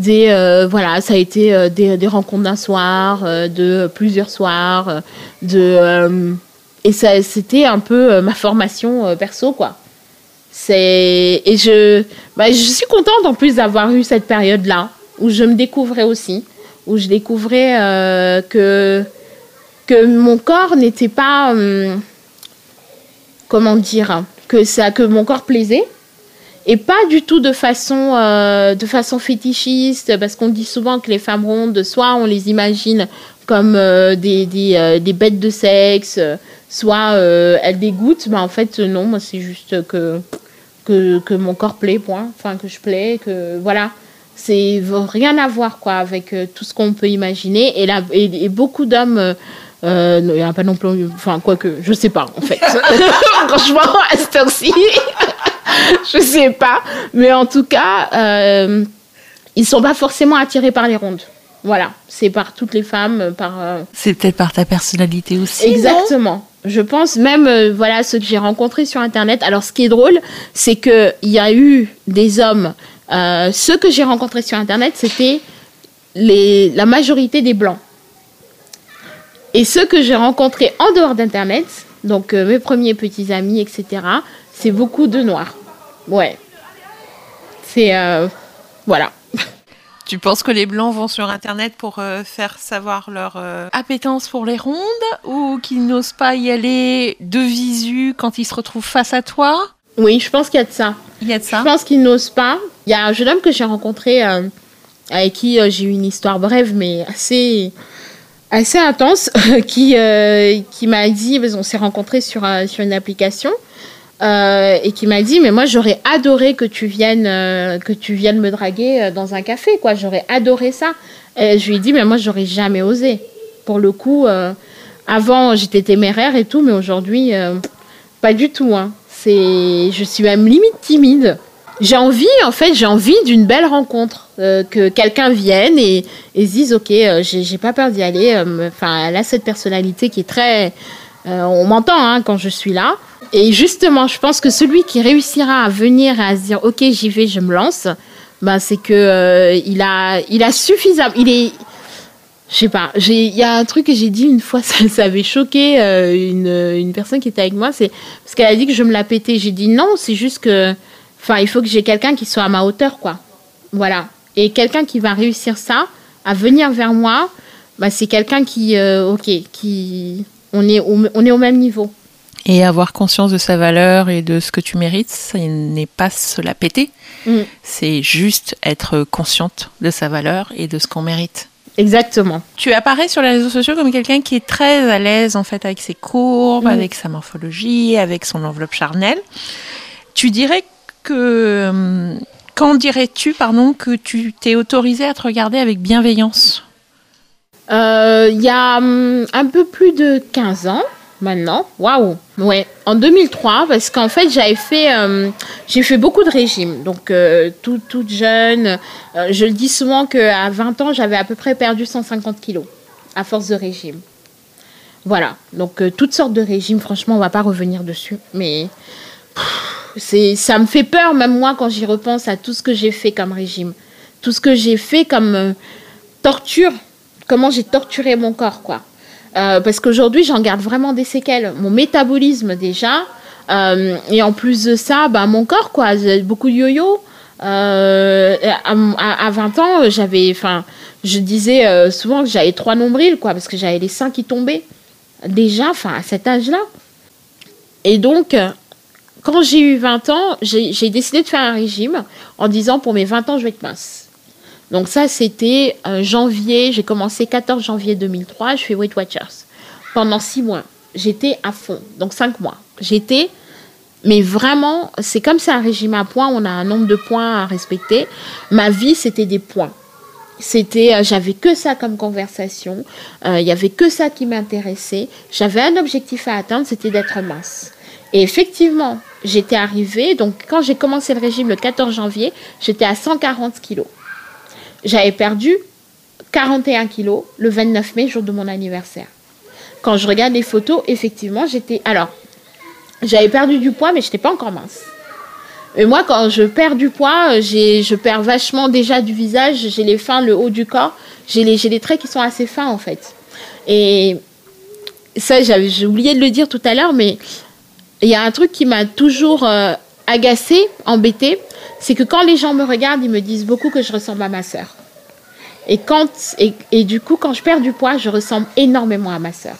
euh, voilà, ça a été euh, des, rencontres d'un soir, euh, de plusieurs soirs, et c'était un peu ma formation perso, quoi. C'est, et je, bah, je suis contente en plus d'avoir eu cette période-là, où je me découvrais aussi, où je découvrais que, que mon corps n'était pas, comment dire, que, ça, que mon corps plaisait et pas du tout de façon, euh, de façon fétichiste, parce qu'on dit souvent que les femmes rondes, soit on les imagine comme euh, des, des, euh, des, bêtes de sexe, soit elles dégoûtent. Mais en fait, non, moi, c'est juste que, que, que, mon corps plaît, point. Enfin, que je plais, que voilà. C'est rien à voir, quoi, avec tout ce qu'on peut imaginer. Et, là, et, beaucoup d'hommes. il n'y a pas non plus. Enfin, quoi que, je sais pas, en fait. *laughs* Franchement, à cette heure-ci. je sais pas. Mais en tout cas, euh, ils sont pas forcément attirés par les rondes. Voilà, c'est par toutes les femmes, par. Euh, c'est peut-être par ta personnalité aussi. Exactement. Je pense même, euh, voilà, ceux que j'ai rencontrés sur Internet. Alors, ce qui est drôle, c'est qu'il y a eu des hommes. Euh, ceux que j'ai rencontrés sur Internet, c'était la majorité des blancs. Et ceux que j'ai rencontrés en dehors d'Internet, donc mes premiers petits amis, etc., c'est beaucoup de noirs. Ouais. C'est. Euh, voilà. Tu penses que les blancs vont sur Internet pour euh, faire savoir leur euh, appétence pour les rondes ou qu'ils n'osent pas y aller de visu quand ils se retrouvent face à toi? Oui, je pense qu'il y a de ça. Il y a de ça Je pense qu'ils n'osent pas. Il y a un jeune homme que j'ai rencontré avec qui j'ai eu une histoire brève mais assez assez intense *laughs* qui, qui m'a dit, on s'est rencontrés sur, sur une application euh, et qui m'a dit mais moi j'aurais adoré que tu viennes euh, que tu viennes me draguer euh, dans un café quoi. J'aurais adoré ça. Et je lui ai dit mais moi j'aurais jamais osé. Pour le coup avant j'étais téméraire et tout mais aujourd'hui pas du tout hein. c'est je suis même limite timide. J'ai envie en fait j'ai envie d'une belle rencontre que quelqu'un vienne et, et se dise ok j'ai pas peur d'y aller enfin elle a cette personnalité qui est très on m'entend hein, quand je suis là et justement, je pense que celui qui réussira à venir et à se dire ok j'y vais, je me lance, ben c'est que euh, il a il a suffisamment, il est je sais pas, il y a un truc que j'ai dit une fois, *laughs* ça, avait choqué euh, une, une, personne qui était avec moi, c'est parce qu'elle a dit que je me la pétais. J'ai dit non, c'est juste que, enfin, il faut que j'ai quelqu'un qui soit à ma hauteur, quoi. Voilà. Et quelqu'un qui va réussir ça, à venir vers moi, bah, c'est quelqu'un qui, euh, ok, qui, on est, on est au même niveau. Et avoir conscience de sa valeur et de ce que tu mérites, ce n'est pas se la péter. Mm. C'est juste être consciente de sa valeur et de ce qu'on mérite. Exactement. Tu apparais sur les réseaux sociaux comme quelqu'un qui est très à l'aise en fait avec ses courbes, mm. avec sa morphologie, avec son enveloppe charnelle. Tu dirais que hum, quand dirais-tu pardon que tu t'es autorisé à te regarder avec bienveillance? Euh, Il y a hum, un peu plus de 15 ans, maintenant. Waouh Ouais, en 2003, parce qu'en fait, j'avais fait, euh, j'ai fait beaucoup de régimes. Donc, euh, tout, toute jeune, euh, je le dis souvent qu'à 20 ans, j'avais à peu près perdu 150 kilos à force de régime. Voilà, donc toutes sortes de régimes, franchement, on va pas revenir dessus. Mais ça me fait peur, même moi, quand j'y repense à tout ce que j'ai fait comme régime. Tout ce que j'ai fait comme torture, comment j'ai torturé mon corps, quoi. Euh, parce qu'aujourd'hui, j'en garde vraiment des séquelles. Mon métabolisme déjà, euh, et en plus de ça, bah, mon corps, quoi, beaucoup de yo-yo. Euh, à, 20 ans, j'avais, enfin, je disais souvent que j'avais trois nombrils, quoi, parce que j'avais les seins qui tombaient. déjà, enfin, à cet âge-là. Et donc, quand j'ai eu 20 ans, j'ai décidé de faire un régime en disant pour mes 20 ans, je vais être mince. Donc ça, c'était euh, janvier, j'ai commencé 14 janvier 2003, je fais Weight Watchers. Pendant six mois, j'étais à fond, donc cinq mois. J'étais, mais vraiment, c'est comme c'est un régime à points, on a un nombre de points à respecter. Ma vie, c'était des points. C'était, euh, j'avais que ça comme conversation, euh, il y avait que ça qui m'intéressait. J'avais un objectif à atteindre, c'était d'être mince. Et effectivement, j'étais arrivée, donc quand j'ai commencé le régime le 14 janvier, j'étais à 140 kilos. J'avais perdu 41 kilos le 29 mai, jour de mon anniversaire. Quand je regarde les photos, effectivement, j'étais. Alors, j'avais perdu du poids, mais je n'étais pas encore mince. Et moi, quand je perds du poids, je perds vachement déjà du visage, j'ai les fins, le haut du corps, j'ai les, les traits qui sont assez fins en fait. Et ça, j'ai oublié de le dire tout à l'heure, mais il y a un truc qui m'a toujours euh, agacé, embêté, c'est que quand les gens me regardent, ils me disent beaucoup que je ressemble à ma sœur. Et, quand, et, du coup, quand je perds du poids, je ressemble énormément à ma sœur.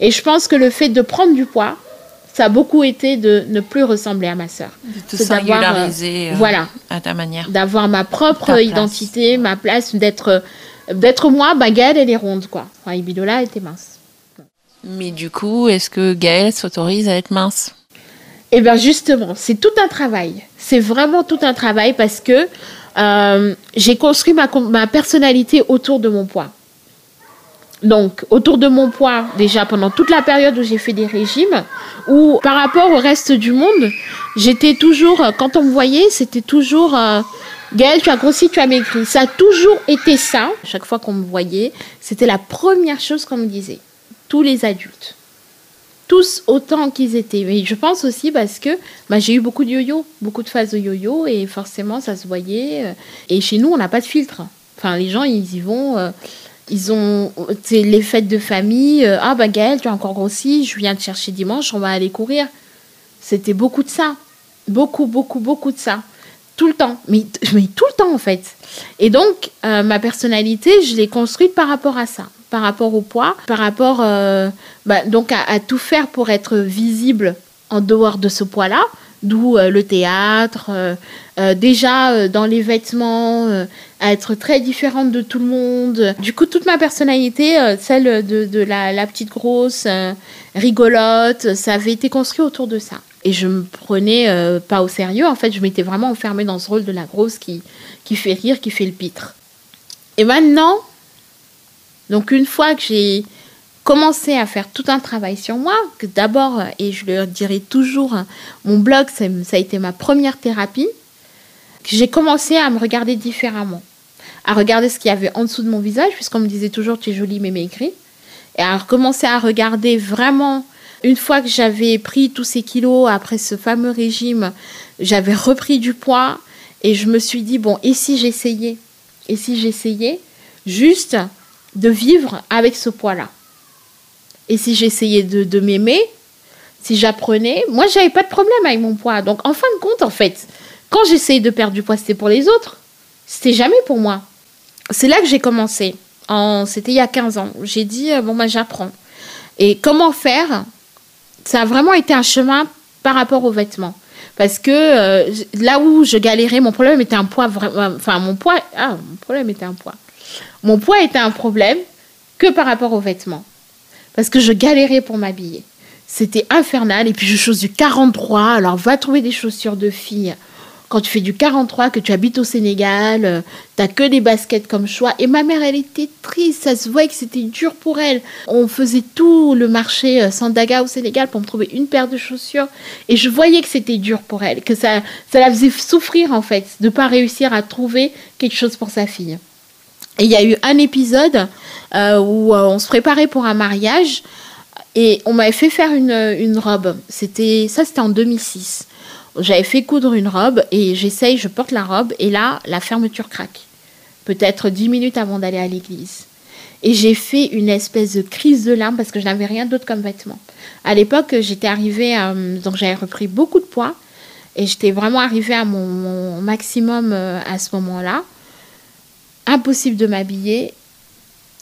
Et je pense que le fait de prendre du poids, ça a beaucoup été de ne plus ressembler à ma sœur. De te singulariser euh, voilà, à ta manière. D'avoir ma propre identité, ma place, d'être d'être moi, bah Gaëlle, elle est ronde, quoi. Enfin, Ibidola était mince. Mais du coup, est-ce que Gaëlle s'autorise à être mince? Eh bien justement, c'est tout un travail. C'est vraiment tout un travail parce que euh, j'ai construit ma, ma personnalité autour de mon poids. Donc, autour de mon poids, déjà pendant toute la période où j'ai fait des régimes, où par rapport au reste du monde, j'étais toujours, quand on me voyait, c'était toujours, euh, tu as grossi, tu as maigri. Ça a toujours été ça. Chaque fois qu'on me voyait, c'était la première chose qu'on me disait. Tous les adultes tous autant qu'ils étaient. Mais je pense aussi parce que bah, j'ai eu beaucoup de yo-yo, beaucoup de phases de yo-yo et forcément ça se voyait. Euh. Et chez nous, on n'a pas de filtre. Enfin, les gens, ils y vont. Euh, ils ont les fêtes de famille. Euh, ah bah Gaëlle, tu as encore grossi. Je viens te chercher dimanche. On va aller courir. C'était beaucoup de ça, beaucoup, beaucoup, beaucoup de ça, tout le temps. Mais tout le temps en fait. Et donc ma personnalité, je l'ai construite par rapport à ça par rapport au poids, par rapport euh, bah, donc à, tout faire pour être visible en dehors de ce poids-là, d'où euh, le théâtre, euh, déjà dans les vêtements, à être très différente de tout le monde. Du coup, toute ma personnalité, celle de, la, petite grosse, rigolote, ça avait été construit autour de ça. Et je me prenais pas au sérieux, en fait, je m'étais vraiment enfermée dans ce rôle de la grosse qui, qui fait rire, qui fait le pitre. Et maintenant, donc une fois que j'ai commencé à faire tout un travail sur moi, que d'abord, et je le dirai toujours, mon blog, ça a été ma première thérapie, j'ai commencé à me regarder différemment, à regarder ce qu'il y avait en dessous de mon visage, puisqu'on me disait toujours tu es jolie mais maigrie, et à recommencer à regarder vraiment, une fois que j'avais pris tous ces kilos après ce fameux régime, j'avais repris du poids, et je me suis dit, bon, et si j'essayais? Et si j'essayais? Juste de vivre avec ce poids-là. Et si j'essayais de, m'aimer, si j'apprenais, moi, j'avais pas de problème avec mon poids. Donc, en fin de compte, en fait, quand j'essayais de perdre du poids, c'était pour les autres. C'était jamais pour moi. C'est là que j'ai commencé. C'était il y a 15 ans. J'ai dit, euh, bon, moi, j'apprends. Et comment faire? Ça a vraiment été un chemin par rapport aux vêtements. Parce que euh, là où je galérais, mon problème était un poids. Enfin, mon poids. Ah, mon problème était un poids. Mon poids était un problème que par rapport aux vêtements. Parce que je galérais pour m'habiller. C'était infernal. Et puis je chose du 43. Alors va trouver des chaussures de fille. Quand tu fais du 43, que tu habites au Sénégal, euh, t'as que des baskets comme choix. Et ma mère, elle était triste. Ça se voyait que c'était dur pour elle. On faisait tout le marché euh, Sandaga au Sénégal pour me trouver une paire de chaussures. Et je voyais que c'était dur pour elle, que ça, ça la faisait souffrir en fait, de ne pas réussir à trouver quelque chose pour sa fille. Et il y a eu un épisode euh, où euh, on se préparait pour un mariage et on m'avait fait faire une, robe. C'était ça, c'était en 2006. J'avais fait coudre une robe et j'essaye, je porte la robe et là, la fermeture craque. Peut-être dix minutes avant d'aller à l'église. Et j'ai fait une espèce de crise de larmes parce que je n'avais rien d'autre comme vêtement. À l'époque, j'étais arrivée, euh, donc j'avais repris beaucoup de poids et j'étais vraiment arrivée à mon maximum à ce moment-là impossible de m'habiller.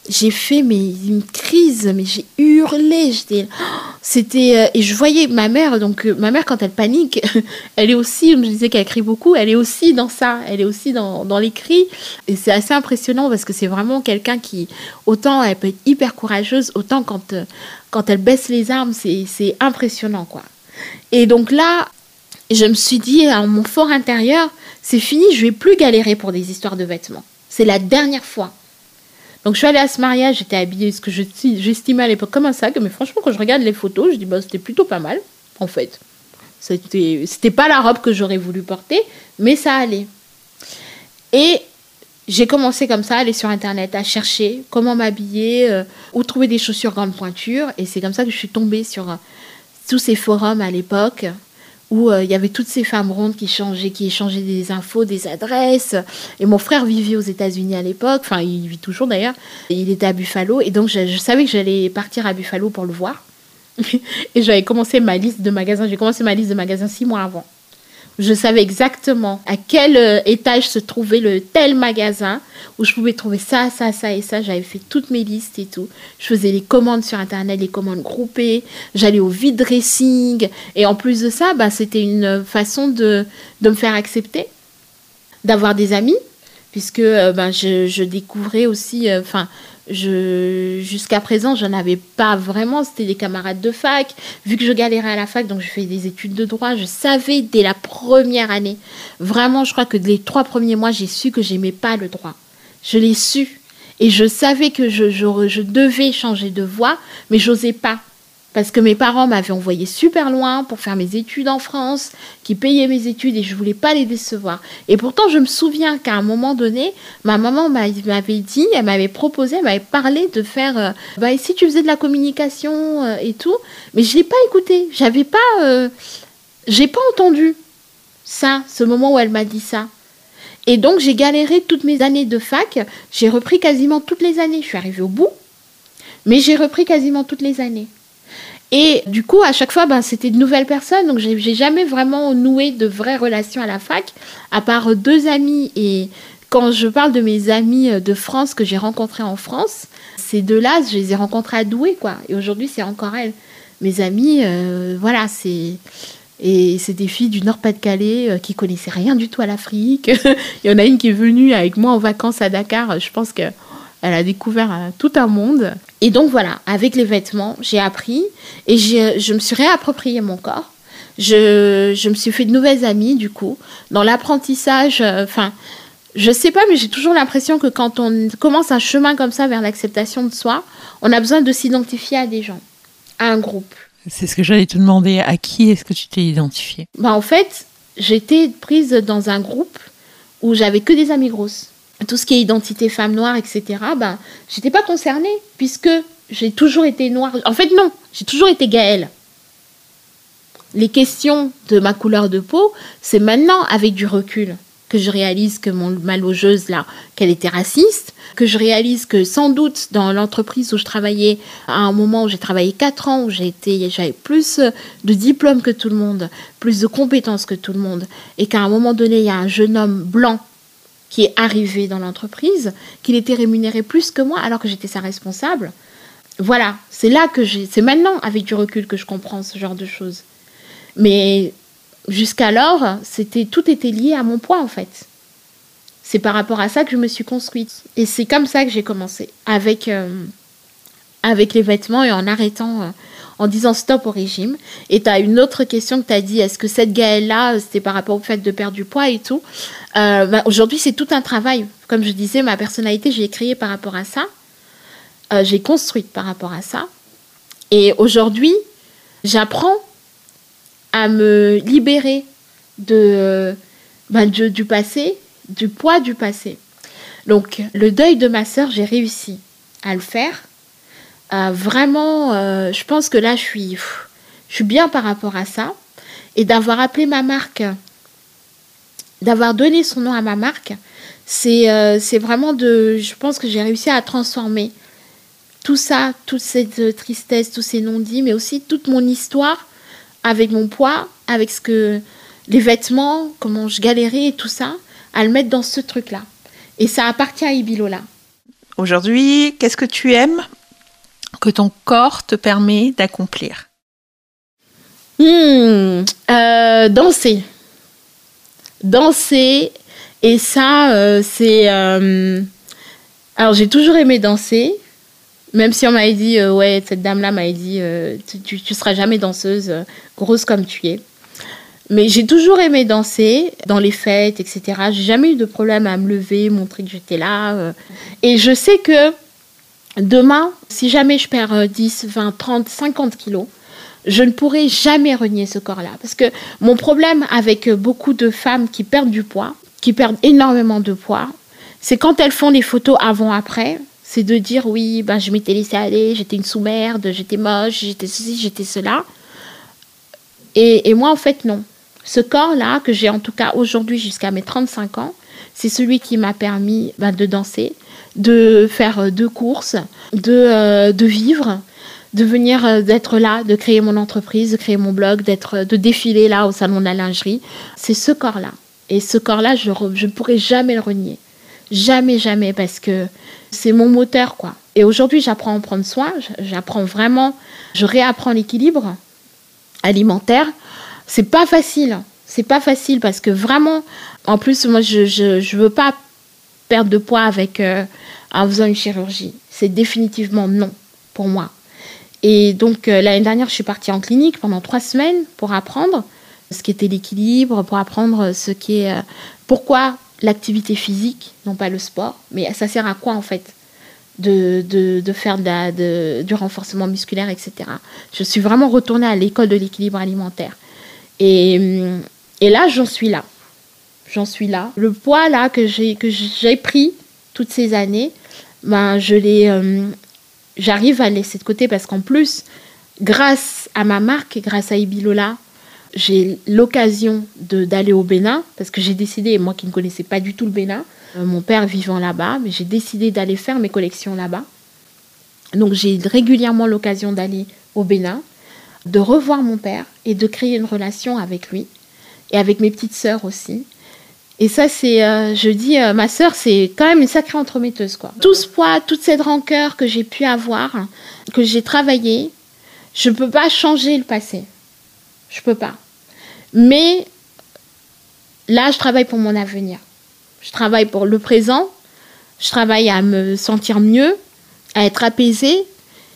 j'ai fait une crise, mais j'ai hurlé, j'étais *gasps* c'était euh, et je voyais ma mère donc euh, ma mère quand elle panique, *laughs* elle est aussi je disais qu'elle crie beaucoup, elle est aussi dans ça, elle est aussi dans, dans les cris et c'est assez impressionnant parce que c'est vraiment quelqu'un qui autant elle peut être hyper courageuse, autant quand euh, quand elle baisse les armes, c'est c'est impressionnant quoi. Et donc là, je me suis dit à mon fort intérieur, c'est fini, je vais plus galérer pour des histoires de vêtements. C'est la dernière fois. Donc je suis allée à ce mariage, j'étais habillée, ce que j'estimais à l'époque comme un sac, mais franchement quand je regarde les photos, je dis bah c'était plutôt pas mal, en fait. C'était, c'était pas la robe que j'aurais voulu porter, mais ça allait. Et j'ai commencé comme ça à aller sur internet, à chercher comment m'habiller, euh, où trouver des chaussures grande pointure, et c'est comme ça que je suis tombée sur euh, tous ces forums à l'époque où euh, il y avait toutes ces femmes rondes qui changeaient, qui échangeaient des infos, des adresses. Et mon frère vivait aux États-Unis à l'époque, enfin il vit toujours d'ailleurs. Il était à Buffalo et donc je, je savais que j'allais partir à Buffalo pour le voir. *laughs* et j'avais commencé ma liste de magasins. J'ai commencé ma liste de magasins six mois avant. Je savais exactement à quel euh, étage se trouvait le tel magasin où je pouvais trouver ça, ça, ça et ça. J'avais fait toutes mes listes et tout. Je faisais les commandes sur Internet, les commandes groupées. J'allais au vide dressing. Et en plus de ça, bah, c'était une façon de, de me faire accepter, d'avoir des amis, puisque euh, bah, je, découvrais aussi, euh, enfin, jusqu'à présent, je n'avais pas vraiment. C'était des camarades de fac. Vu que je galérais à la fac, donc je fais des études de droit, je savais dès la première année. Vraiment, je crois que les trois premiers mois, j'ai su que j'aimais pas le droit. Je l'ai su. Et je savais que je devais changer de voie, mais j'osais pas parce que mes parents m'avaient envoyé super loin pour faire mes études en France, qui payaient mes études et je voulais pas les décevoir. Et pourtant, je me souviens qu'à un moment donné, ma maman m'avait dit, elle m'avait proposé, elle m'avait parlé de faire, euh, bah, si tu faisais de la communication euh, et tout, mais je l'ai pas écouté. J'avais pas, euh, j'ai pas entendu ça, ce moment où elle m'a dit ça. Et donc, j'ai galéré toutes mes années de fac. J'ai repris quasiment toutes les années. Je suis arrivée au bout, mais j'ai repris quasiment toutes les années. Et du coup, à chaque fois, ben, c'était de nouvelles personnes. Donc, j'ai jamais vraiment noué de vraies relations à la fac, à part deux amis. Et quand je parle de mes amis euh, de France que j'ai rencontrés en France, ces deux-là, je les ai rencontrés à Douai, quoi. Et aujourd'hui, c'est encore elles. Mes amis, euh, voilà, c'est. Et c'est des filles du Nord-Pas-de-Calais euh, qui connaissaient rien du tout à l'Afrique. *laughs* Il y en a une qui est venue avec moi en vacances à Dakar. Je pense que elle a découvert euh, tout un monde. Et donc voilà, avec les vêtements, j'ai appris et je me suis réapproprié mon corps. Je, je, me suis fait de nouvelles amies, du coup. Dans l'apprentissage, euh, enfin, je sais pas, mais j'ai toujours l'impression que quand on commence un chemin comme ça vers l'acceptation de soi, on a besoin de s'identifier à des gens, à un groupe. C'est ce que j'allais te demander. À qui est-ce que tu t'es identifié bah, En fait, j'étais prise dans un groupe où j'avais que des amies grosses tout ce qui est identité femme noire, etc., ben, j'étais pas concernée, puisque j'ai toujours été noire. En fait, non, j'ai toujours été Gaëlle. Les questions de ma couleur de peau, c'est maintenant, avec du recul, que je réalise que mon, ma logeuse, là, qu'elle était raciste, que je réalise que sans doute dans l'entreprise où je travaillais, à un moment où j'ai travaillé 4 ans, où j'avais plus de diplômes que tout le monde, plus de compétences que tout le monde, et qu'à un moment donné, il y a un jeune homme blanc qui est arrivé dans l'entreprise, qu'il était rémunéré plus que moi alors que j'étais sa responsable. Voilà, c'est là que j'ai, c'est maintenant avec du recul que je comprends ce genre de choses. Mais jusqu'alors, tout était lié à mon poids en fait. C'est par rapport à ça que je me suis construite et c'est comme ça que j'ai commencé avec euh, avec les vêtements et en arrêtant euh, en disant stop au régime. Et tu as une autre question que tu as dit, est-ce que cette Gaëlle-là, c'était par rapport au fait de perdre du poids et tout euh, bah, Aujourd'hui, c'est tout un travail. Comme je disais, ma personnalité, j'ai créé par rapport à ça. Euh, j'ai construite par rapport à ça. Et aujourd'hui, j'apprends à me libérer de, bah, du passé, du poids du passé. Donc, le deuil de ma sœur, j'ai réussi à le faire vraiment, euh, je pense que là, je suis, je suis bien par rapport à ça. Et d'avoir appelé ma marque, d'avoir donné son nom à ma marque, c'est euh, vraiment de. Je pense que j'ai réussi à transformer tout ça, toute cette tristesse, tous ces non-dits, mais aussi toute mon histoire avec mon poids, avec ce que les vêtements, comment je galérais et tout ça, à le mettre dans ce truc-là. Et ça appartient à Ibilola. Aujourd'hui, qu'est-ce que tu aimes? Que ton corps te permet d'accomplir hmm, euh, Danser. Danser. Et ça, euh, c'est... Euh, alors, j'ai toujours aimé danser. Même si on m'avait dit, ouais, cette dame-là m'avait dit, tu, tu, seras jamais danseuse, grosse comme tu es. Mais j'ai toujours aimé danser dans les fêtes, etc. J'ai jamais eu de problème à me lever, montrer que j'étais là. Et je sais que Demain, si jamais je perds 10, 20, 30, 50 kilos, je ne pourrai jamais renier ce corps-là. Parce que mon problème avec beaucoup de femmes qui perdent du poids, qui perdent énormément de poids, c'est quand elles font des photos avant-après, c'est de dire oui, ben, je m'étais laissée aller, j'étais une sous-merde, j'étais moche, j'étais ceci, j'étais cela. Et, et, moi, en fait, non. Ce corps-là, que j'ai en tout cas aujourd'hui jusqu'à mes 35 ans, c'est celui qui m'a permis ben, de danser, de faire euh, deux courses, de, euh, de vivre, de venir, euh, d'être là, de créer mon entreprise, de créer mon blog, d'être, de défiler là au salon de la lingerie. C'est ce corps-là. Et ce corps-là, je ne pourrai jamais le renier. Jamais, jamais, parce que c'est mon moteur, quoi. Et aujourd'hui, j'apprends à en prendre soin. J'apprends vraiment, je réapprends l'équilibre alimentaire. C'est pas facile. C'est pas facile parce que vraiment, en plus, moi, je, je, je veux pas perdre de poids avec, euh, en faisant une chirurgie. C'est définitivement non pour moi. Et donc euh, l'année dernière, je suis partie en clinique pendant trois semaines pour apprendre ce qu'était l'équilibre, pour apprendre ce qui est... Euh, pourquoi l'activité physique, non pas le sport, mais ça sert à quoi en fait de, de, de faire de du renforcement musculaire, etc. Je suis vraiment retournée à l'école de l'équilibre alimentaire. Et, et là, j'en suis là j'en suis là. Le poids là que j'ai que j'ai pris toutes ces années, ben je l'ai, euh, j'arrive à laisser de côté parce qu'en plus, grâce à ma marque, grâce à Ibilola, j'ai l'occasion d'aller au Bénin parce que j'ai décidé, moi qui ne connaissais pas du tout le Bénin, euh, mon père vivant là-bas, mais j'ai décidé d'aller faire mes collections là-bas. Donc j'ai régulièrement l'occasion d'aller au Bénin, de revoir mon père et de créer une relation avec lui et avec mes petites sœurs aussi. Et ça, c'est, euh, je dis, euh, ma sœur, c'est quand même une sacrée entremetteuse, quoi. Tout ce poids, toute cette rancœur que j'ai pu avoir, que j'ai travaillé, je peux pas changer le passé. Je peux pas. Mais là, je travaille pour mon avenir. Je travaille pour le présent. Je travaille à me sentir mieux, à être apaisée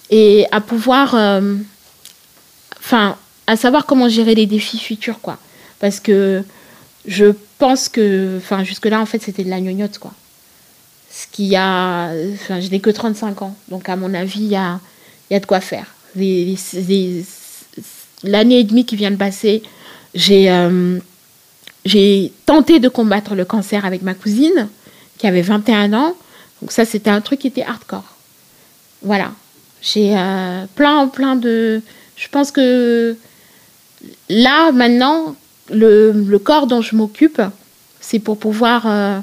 et à pouvoir, euh, enfin, à savoir comment gérer les défis futurs, quoi. Parce que je pense que, enfin, jusque-là, en fait, c'était de la gnognotte, quoi. Ce qui a, enfin, je n'ai que 35 ans, donc à mon avis, il y a, y a de quoi faire. L'année et demie qui vient de passer, j'ai euh, tenté de combattre le cancer avec ma cousine, qui avait 21 ans. Donc ça, c'était un truc qui était hardcore. Voilà. J'ai euh, plein, plein de... Je pense que là, maintenant, le, corps dont je m'occupe, c'est pour pouvoir euh,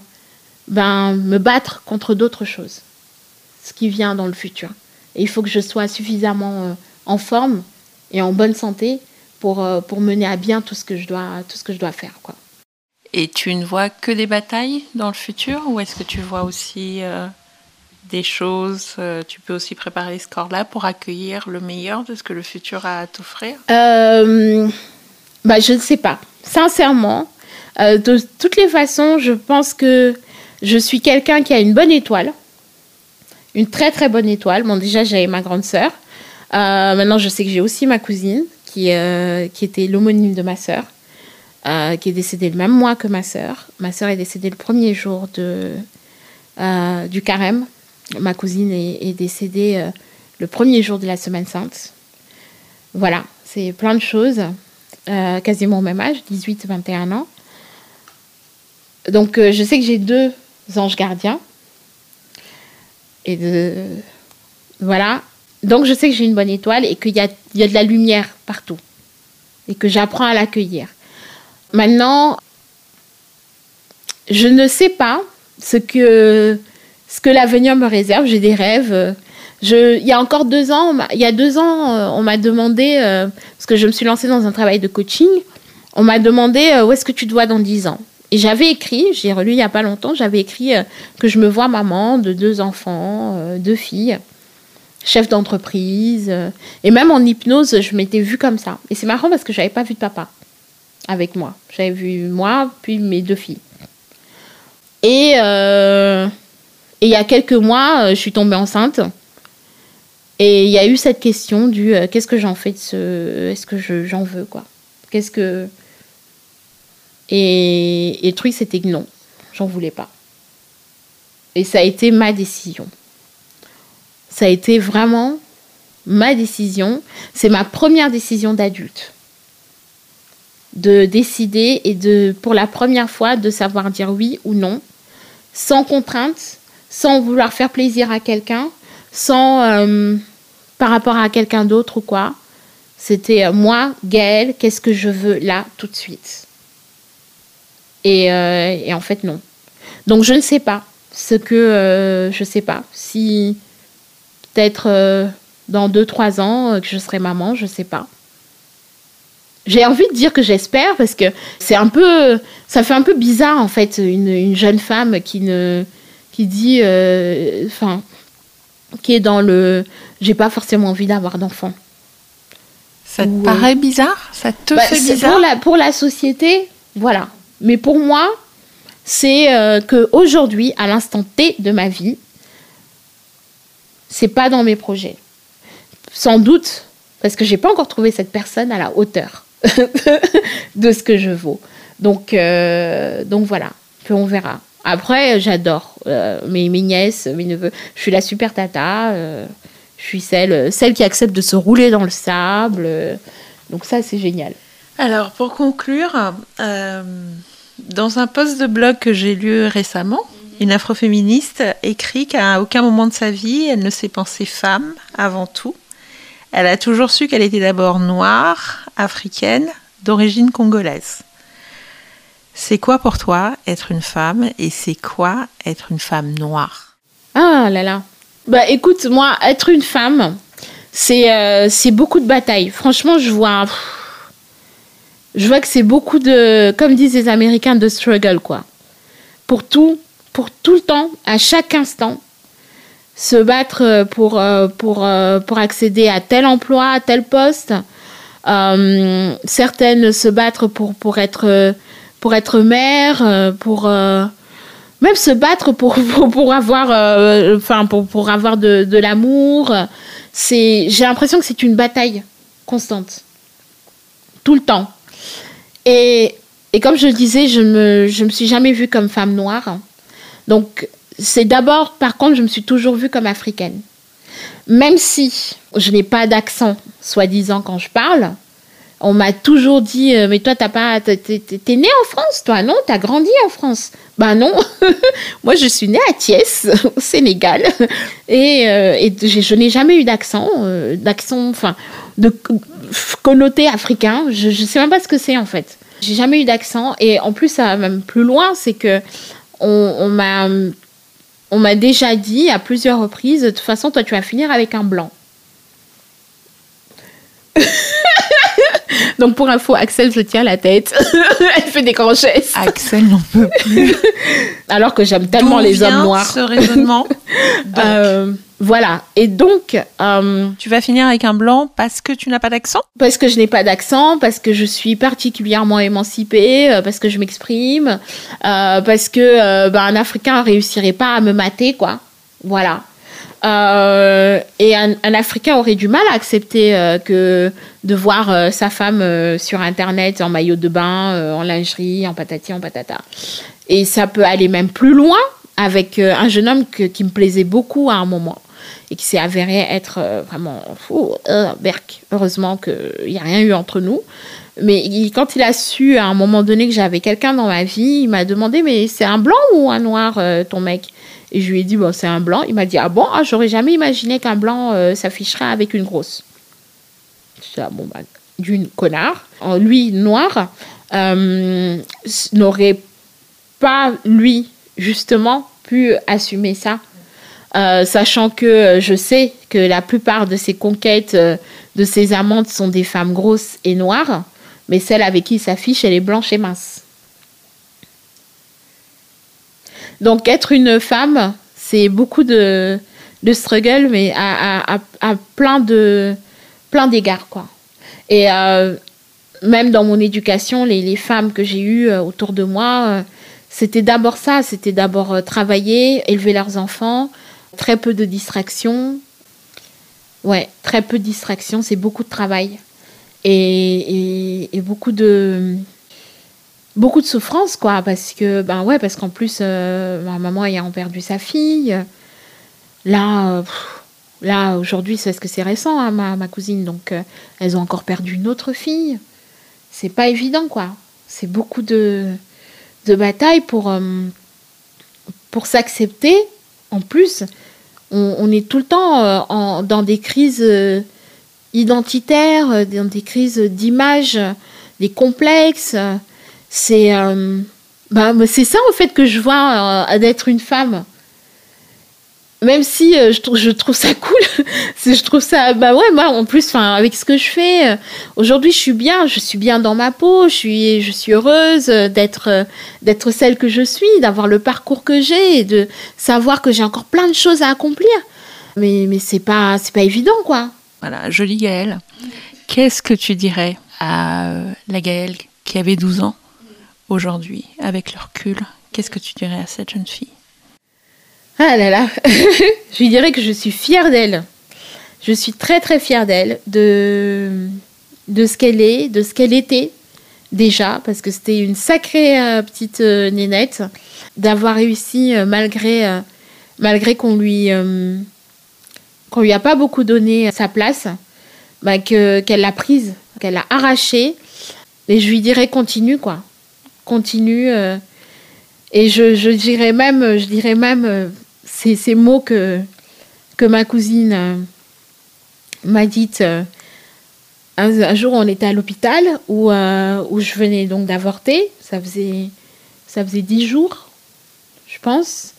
ben, me battre contre d'autres choses, ce qui vient dans le futur. Et il faut que je sois suffisamment euh, en forme et en bonne santé pour, euh, pour mener à bien tout ce que je dois, tout ce que je dois faire. Quoi. Et tu ne vois que des batailles dans le futur ou est-ce que tu vois aussi des choses Tu peux aussi préparer ce corps-là pour accueillir le meilleur de ce que le futur a à t'offrir? Bah, Je ne sais pas. Sincèrement, euh, de toutes les façons, je pense que je suis quelqu'un qui a une bonne étoile. Une très très bonne étoile. Bon, déjà, j'avais ma grande sœur. Euh, maintenant, je sais que j'ai aussi ma cousine, qui, euh, était l'homonyme de ma sœur, qui est décédée le même mois que ma sœur. Ma sœur est décédée le premier jour de, du carême. Ma cousine est décédée le premier jour de la Semaine Sainte. Voilà, c'est plein de choses. Euh, quasiment au même âge, 18-21 ans. Donc euh, je sais que j'ai deux anges gardiens. Et de... Voilà. Donc je sais que j'ai une bonne étoile et qu'il y a, y a de la lumière partout. Et que j'apprends à l'accueillir. Maintenant, je ne sais pas ce que, ce que l'avenir me réserve. J'ai des rêves il y a encore deux ans, il y a deux ans, euh, on m'a demandé, euh, parce que je me suis lancée dans un travail de coaching, on m'a demandé euh, où est-ce que tu te vois dans dix ans? Et j'avais écrit, j'ai relu il n'y a pas longtemps, j'avais écrit que je me vois maman de deux enfants, deux filles, chef d'entreprise. et même en hypnose, je m'étais vue comme ça. Et c'est marrant parce que je n'avais pas vu de papa avec moi. J'avais vu moi, puis mes deux filles. Et, il y a quelques mois, je suis tombée enceinte. Et il y a eu cette question du euh, qu'est-ce que j'en fais de ce. Est-ce que je- j'en veux, quoi? Qu'est-ce que. Et, et le truc, c'était que non, j'en voulais pas. Et ça a été ma décision. Ça a été vraiment ma décision. C'est ma première décision d'adulte. De décider et de, pour la première fois, de savoir dire oui ou non, sans contrainte, sans vouloir faire plaisir à quelqu'un, sans euh, par rapport à quelqu'un d'autre ou quoi. C'était euh, moi, Gaëlle, qu'est-ce que je veux là tout de suite? Et, euh, et en fait, non. Donc, je ne sais pas ce que. euh, je sais pas. Si peut-être euh, dans 2-3 ans que je serai maman, je sais pas. J'ai envie de dire que j'espère parce que c'est un peu. Ça fait un peu bizarre en fait, une, une jeune femme qui ne. qui dit. Enfin. Qui est dans le. J'ai pas forcément envie d'avoir d'enfant. Ça te Ouais. paraît bizarre? Ça te Bah, fait bizarre? pour la, pour la société, voilà. Mais pour moi, c'est euh, que aujourd'hui, à l'instant T de ma vie, c'est pas dans mes projets. Sans doute, parce que j'ai pas encore trouvé cette personne à la hauteur *laughs* de ce que je vaux. Donc, euh, donc voilà, puis on verra. Après, j'adore euh, mes, nièces, mes neveux. Je suis la super tata. euh, je suis celle, celle qui accepte de se rouler dans le sable. euh, donc ça, c'est génial. Alors, pour conclure, dans un post de blog que j'ai lu récemment, une afroféministe écrit qu'à aucun moment de sa vie, elle ne s'est pensée femme avant tout. Elle a toujours su qu'elle était d'abord noire, africaine, d'origine congolaise. C'est quoi pour toi être une femme et c'est quoi être une femme noire? Ah là là. Bah écoute, moi, être une femme, c'est euh, beaucoup de batailles. Franchement, je vois. je vois que c'est beaucoup de. Comme disent les Américains, de struggle, quoi. Pour tout, pour tout le temps, à chaque instant, se battre pour, euh, pour, euh, pour accéder à tel emploi, à tel poste. Certaines se battre pour, pour, être, pour être mère, euh, pour. euh, même se battre pour, *laughs* pour, avoir, euh, pour, pour avoir de, de l'amour. J'ai l'impression que c'est une bataille constante. Tout le temps. Et, et comme je le disais, je me, je me suis jamais vue comme femme noire. Donc, c'est d'abord, par contre, je me suis toujours vue comme africaine. Même si je n'ai pas d'accent, soi-disant, quand je parle, on m'a toujours dit, euh, mais toi, t'as pas, t'es, né en France, toi, non? T'as grandi en France Ben non, *laughs* moi, je suis née à Thiès, *laughs* au Sénégal, et, euh, et je, n'ai jamais eu d'accent, euh, d'accent, enfin, de connoté africain. Je, je sais même pas ce que c'est en fait. J'ai jamais eu d'accent, et en plus, ça va même plus loin, c'est que on, on m'a, on m'a déjà dit à plusieurs reprises, de toute façon, toi, tu vas finir avec un blanc. *laughs* *laughs* Donc pour info, Axel se tient la tête. *laughs* Elle fait des grands gestes. Axel n'en peut plus. *laughs* Alors que j'aime tellement D'où les vient hommes noirs. ce raisonnement Donc, Euh, voilà. Et donc, euh, Tu vas finir avec un blanc parce que tu n'as pas d'accent? parce que je n'ai pas d'accent, parce que je suis particulièrement émancipée, euh, parce que je m'exprime, euh, parce que euh, ben, un Africain réussirait pas à me mater, quoi. Voilà. Euh, et un, Africain aurait du mal à accepter euh, que de voir euh, sa femme sur Internet en maillot de bain, en lingerie, en patati, en patata. Et ça peut aller même plus loin avec un jeune homme qui me plaisait beaucoup à un moment et qui s'est avéré être vraiment fou, berk. Heureusement qu'il n'y a rien eu entre nous. Mais quand il a su à un moment donné que j'avais quelqu'un dans ma vie, il m'a demandé Mais c'est un blanc ou un noir, ton mec? Et je lui ai dit bon, C'est un blanc. Il m'a dit Ah bon? Ah, J'aurais jamais imaginé qu'un blanc euh, s'afficherait avec une grosse. Dis, ah, bon, bah, d'une connard. Lui, noir, euh, n'aurait pas, lui, justement, pu assumer ça. Euh, sachant que je sais que la plupart de ses conquêtes, de ses amantes sont des femmes grosses et noires, mais celle avec qui il s'affiche, elle est blanche et mince. Donc être une femme, c'est beaucoup de, de struggle, mais à, à, à, plein de plein d'égards, quoi. Et euh, même dans mon éducation, les, les femmes que j'ai eues euh, autour de moi, euh, c'était d'abord ça, c'était d'abord travailler, élever leurs enfants, très peu de distractions. Ouais, très peu de distractions, c'est beaucoup de travail. Et, et, et, beaucoup de beaucoup de souffrance, quoi, parce que, ben ouais, parce qu'en plus, ma maman ayant perdu sa fille, là, aujourd'hui, c'est parce que c'est récent, hein, ma, cousine, donc euh, elles ont encore perdu une autre fille. C'est pas évident, quoi. C'est beaucoup de, de bataille pour, euh, pour s'accepter. En plus, on, est tout le temps euh, dans des crises euh, identitaires, dans des crises d'image, des complexes. C'est bah, c'est ça, en fait, que je vois d'être une femme même si euh, je, trouve, je trouve ça cool, *laughs* je trouve ça, bah ouais, moi en plus, enfin, avec ce que je fais, euh, aujourd'hui je suis bien, je suis bien dans ma peau, je suis, je suis heureuse d'être, euh, d'être celle que je suis, d'avoir le parcours que j'ai et de savoir que j'ai encore plein de choses à accomplir. Mais, mais c'est pas, c'est pas évident, quoi. Voilà, jolie Gaëlle. Qu'est-ce que tu dirais à la Gaëlle qui avait 12 ans? Aujourd'hui, avec le recul Qu'est-ce que tu dirais à cette jeune fille? Ah là là, *laughs* je lui dirais que je suis fière d'elle. Je suis très très fière d'elle, de, de ce qu'elle est, de ce qu'elle était déjà, parce que c'était une sacrée euh, petite euh, nénette, d'avoir réussi euh, malgré, malgré qu'on lui, qu'on lui a pas beaucoup donné sa place, bah, que, qu'elle l'a prise, qu'elle l'a arrachée. Et je lui dirais continue quoi, continue. et je, je dirais même, je dirais même c'est ces mots que, que ma cousine euh, m'a dit euh, un, jour on était à l'hôpital où, euh, où je venais donc d'avorter. Ça faisait ça faisait dix jours je pense.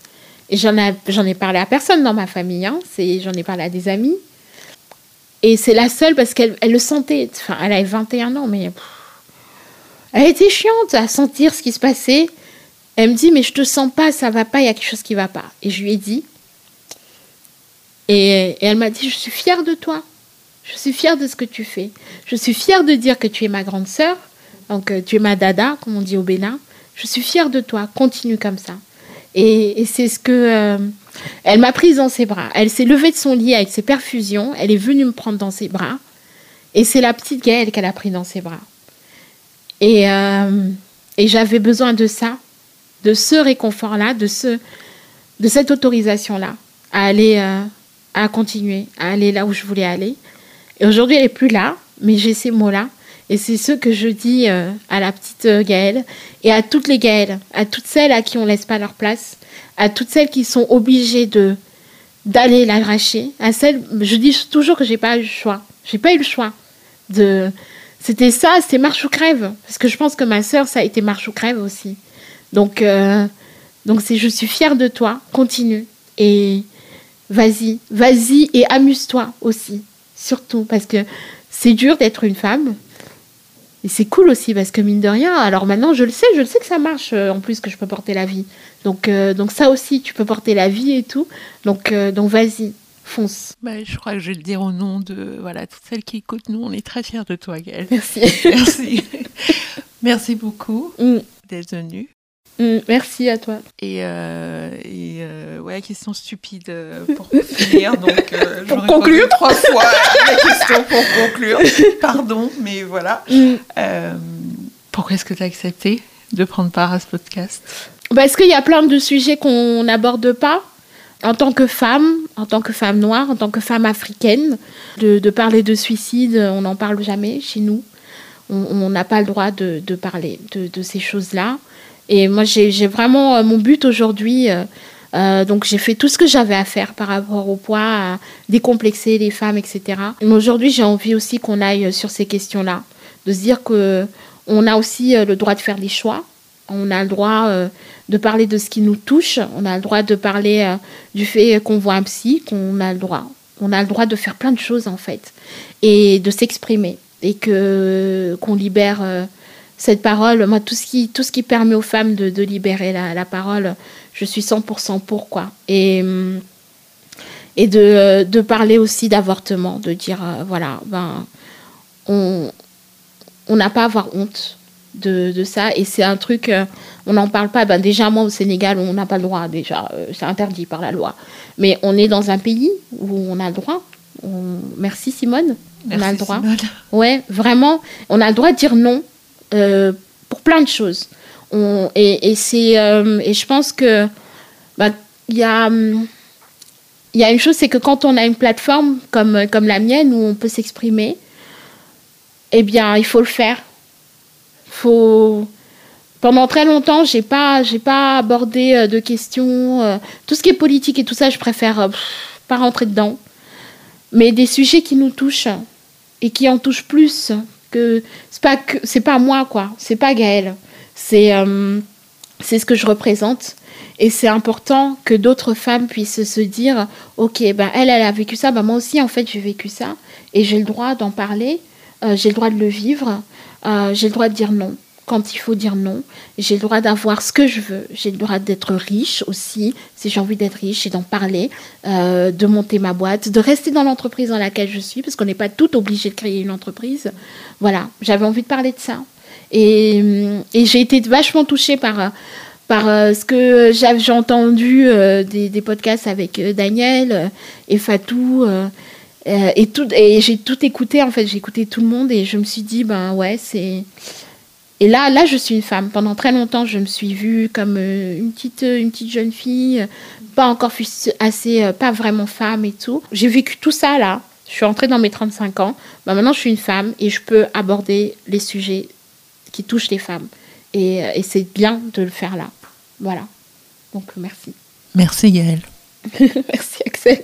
Et j'en ai, parlé à personne dans ma famille hein, j'en ai parlé à des amis. Et c'est la seule parce qu'elle elle le sentait. Enfin elle avait 21 ans mais elle était chiante à sentir ce qui se passait elle me dit, mais je te sens pas, ça va pas, il y a quelque chose qui va pas. Et je lui ai dit. Et, elle m'a dit, je suis fière de toi. Je suis fière de ce que tu fais. Je suis fière de dire que tu es ma grande sœur. Donc, euh, tu es ma dada, comme on dit au Bénin. Je suis fière de toi. Continue comme ça. Et, c'est ce que. Euh, elle m'a prise dans ses bras. Elle s'est levée de son lit avec ses perfusions. Elle est venue me prendre dans ses bras. Et c'est la petite Gaëlle qu'elle a pris dans ses bras. Et, euh, et j'avais besoin de ça de ce réconfort-là, de, ce, de cette autorisation-là à aller, euh, à continuer, à aller là où je voulais aller. Et aujourd'hui, elle n'est plus là, mais j'ai ces mots-là. Et c'est ce que je dis euh, à la petite Gaëlle et à toutes les Gaëlle, à toutes celles à qui on ne laisse pas leur place, à toutes celles qui sont obligées de d'aller l'arracher, à celles, je dis toujours que j'ai pas eu le choix. J'ai pas eu le choix de, c'était ça, c'était marche ou crève. Parce que je pense que ma sœur, ça a été marche ou crève aussi. Donc, euh, donc c'est je suis fière de toi, continue. Et vas-y, vas-y et amuse-toi aussi, surtout, parce que c'est dur d'être une femme. Et c'est cool aussi, parce que mine de rien, alors maintenant je le sais, je le sais que ça marche, euh, en plus que je peux porter la vie. Donc, euh, donc ça aussi, tu peux porter la vie et tout. Donc, donc vas-y, fonce. Bah, je crois que je vais le dire au nom de voilà, toutes celles qui écoutent. Nous, on est très fiers de toi, Gaëlle. Merci. Merci. *laughs* Merci beaucoup Mm. d'être venue. Mm, merci à toi. Et, euh, et euh, ouais, question stupide euh, pour finir. Donc, euh, *laughs* Pour conclure. trois fois la *laughs* question pour conclure. Pardon, mais voilà. Mm. Pourquoi est-ce que tu as accepté de prendre part à ce podcast? Parce qu'il y a plein de sujets qu'on n'aborde pas? En tant que femme, en tant que femme noire, en tant que femme africaine, de, parler de suicide, on n'en parle jamais chez nous. On n'a pas le droit de, parler de, ces choses-là. Et moi, j'ai vraiment euh, mon but aujourd'hui. euh, euh, donc, j'ai fait tout ce que j'avais à faire par rapport au poids, à décomplexer les femmes, etc. Mais aujourd'hui, j'ai envie aussi qu'on aille sur ces questions-là, de se dire que on a aussi le droit de faire des choix. On a le droit euh, de parler de ce qui nous touche. On a le droit de parler euh, du fait qu'on voit un psy, qu'on a le droit. On a le droit de faire plein de choses en fait et de s'exprimer et que qu'on libère euh, cette parole, moi, tout ce qui, tout ce qui permet aux femmes de, libérer la, parole, je suis 100% pour, quoi. Et, et de, parler aussi d'avortement, de dire, voilà, ben, on n'a pas à avoir honte de, de ça. Et c'est un truc, euh, on n'en parle pas. Ben, déjà, moi, au Sénégal, on n'a pas le droit, déjà, euh, c'est interdit par la loi. Mais on est dans un pays où on a le droit. On... Merci Simone. Merci, on a le droit. Simone. *laughs* Ouais, vraiment, on a le droit de dire non euh, pour plein de choses. On, et, et c'est, et je pense que bah, il y a, il y a une chose, c'est que quand on a une plateforme comme, comme la mienne où on peut s'exprimer, eh bien, il faut le faire. Faut pendant très longtemps, j'ai pas, j'ai pas abordé euh, de questions. euh, tout ce qui est politique et tout ça, je préfère euh, pff, pas rentrer dedans. Mais des sujets qui nous touchent et qui en touchent plus que c'est pas que c'est pas moi quoi, c'est pas Gaëlle, c'est c'est ce que je représente. Et c'est important que d'autres femmes puissent se dire, ok, ben elle, elle a vécu ça, ben moi aussi en fait j'ai vécu ça et j'ai le droit d'en parler, j'ai le droit de le vivre, euh, j'ai le droit de dire non quand il faut dire non. J'ai le droit d'avoir ce que je veux. J'ai le droit d'être riche aussi, si j'ai envie d'être riche et d'en parler, euh, de monter ma boîte, de rester dans l'entreprise dans laquelle je suis, parce qu'on n'est pas tout obligé de créer une entreprise. Voilà, j'avais envie de parler de ça. Et, et j'ai été vachement touchée par, euh, par euh, ce que j'ai entendu euh, des, podcasts avec euh, Daniel euh, et Fatou. euh, euh, et tout, et j'ai tout écouté, en fait, j'ai écouté tout le monde et je me suis dit, ben ouais, c'est. Et là, là, je suis une femme. Pendant très longtemps, je me suis vue comme euh, une petite, euh, une petite jeune fille, pas encore assez, pas vraiment femme et tout. J'ai vécu tout ça là. Je suis entrée dans mes 35 ans. Bah, maintenant, je suis une femme et je peux aborder les sujets qui touchent les femmes. Et, et c'est bien de le faire là. Voilà. Donc, merci. Merci Gaëlle. *laughs* merci, Axel.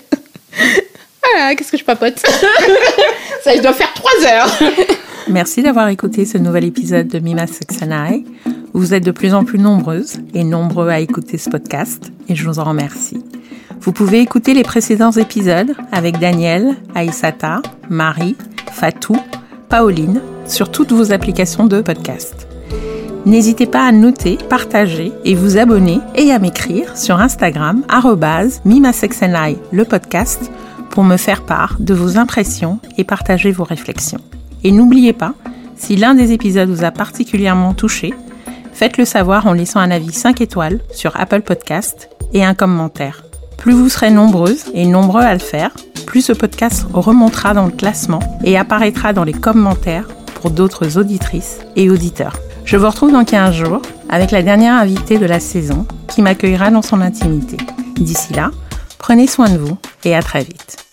*laughs* Ah, qu'est-ce que je papote *laughs* Ça, je dois faire trois heures. *laughs* Merci d'avoir écouté ce nouvel épisode de Mima. Vous êtes de plus en plus nombreuses et nombreux à écouter ce podcast et je vous en remercie. Vous pouvez écouter les précédents épisodes avec Daniel, Aïsata, Marie, Fatou, Pauline sur toutes vos applications de podcast. N'hésitez pas à noter, partager et vous abonner et à m'écrire sur Instagram @mimasexenai le podcast pour me faire part de vos impressions et partager vos réflexions. Et n'oubliez pas, si l'un des épisodes vous a particulièrement touché, faites-le savoir en laissant un avis 5 étoiles sur Apple Podcast et un commentaire. Plus vous serez nombreuses et nombreux à le faire, plus ce podcast remontera dans le classement et apparaîtra dans les commentaires pour d'autres auditrices et auditeurs. Je vous retrouve dans 15 jours avec la dernière invitée de la saison qui m'accueillera dans son intimité. D'ici là, prenez soin de vous et à très vite.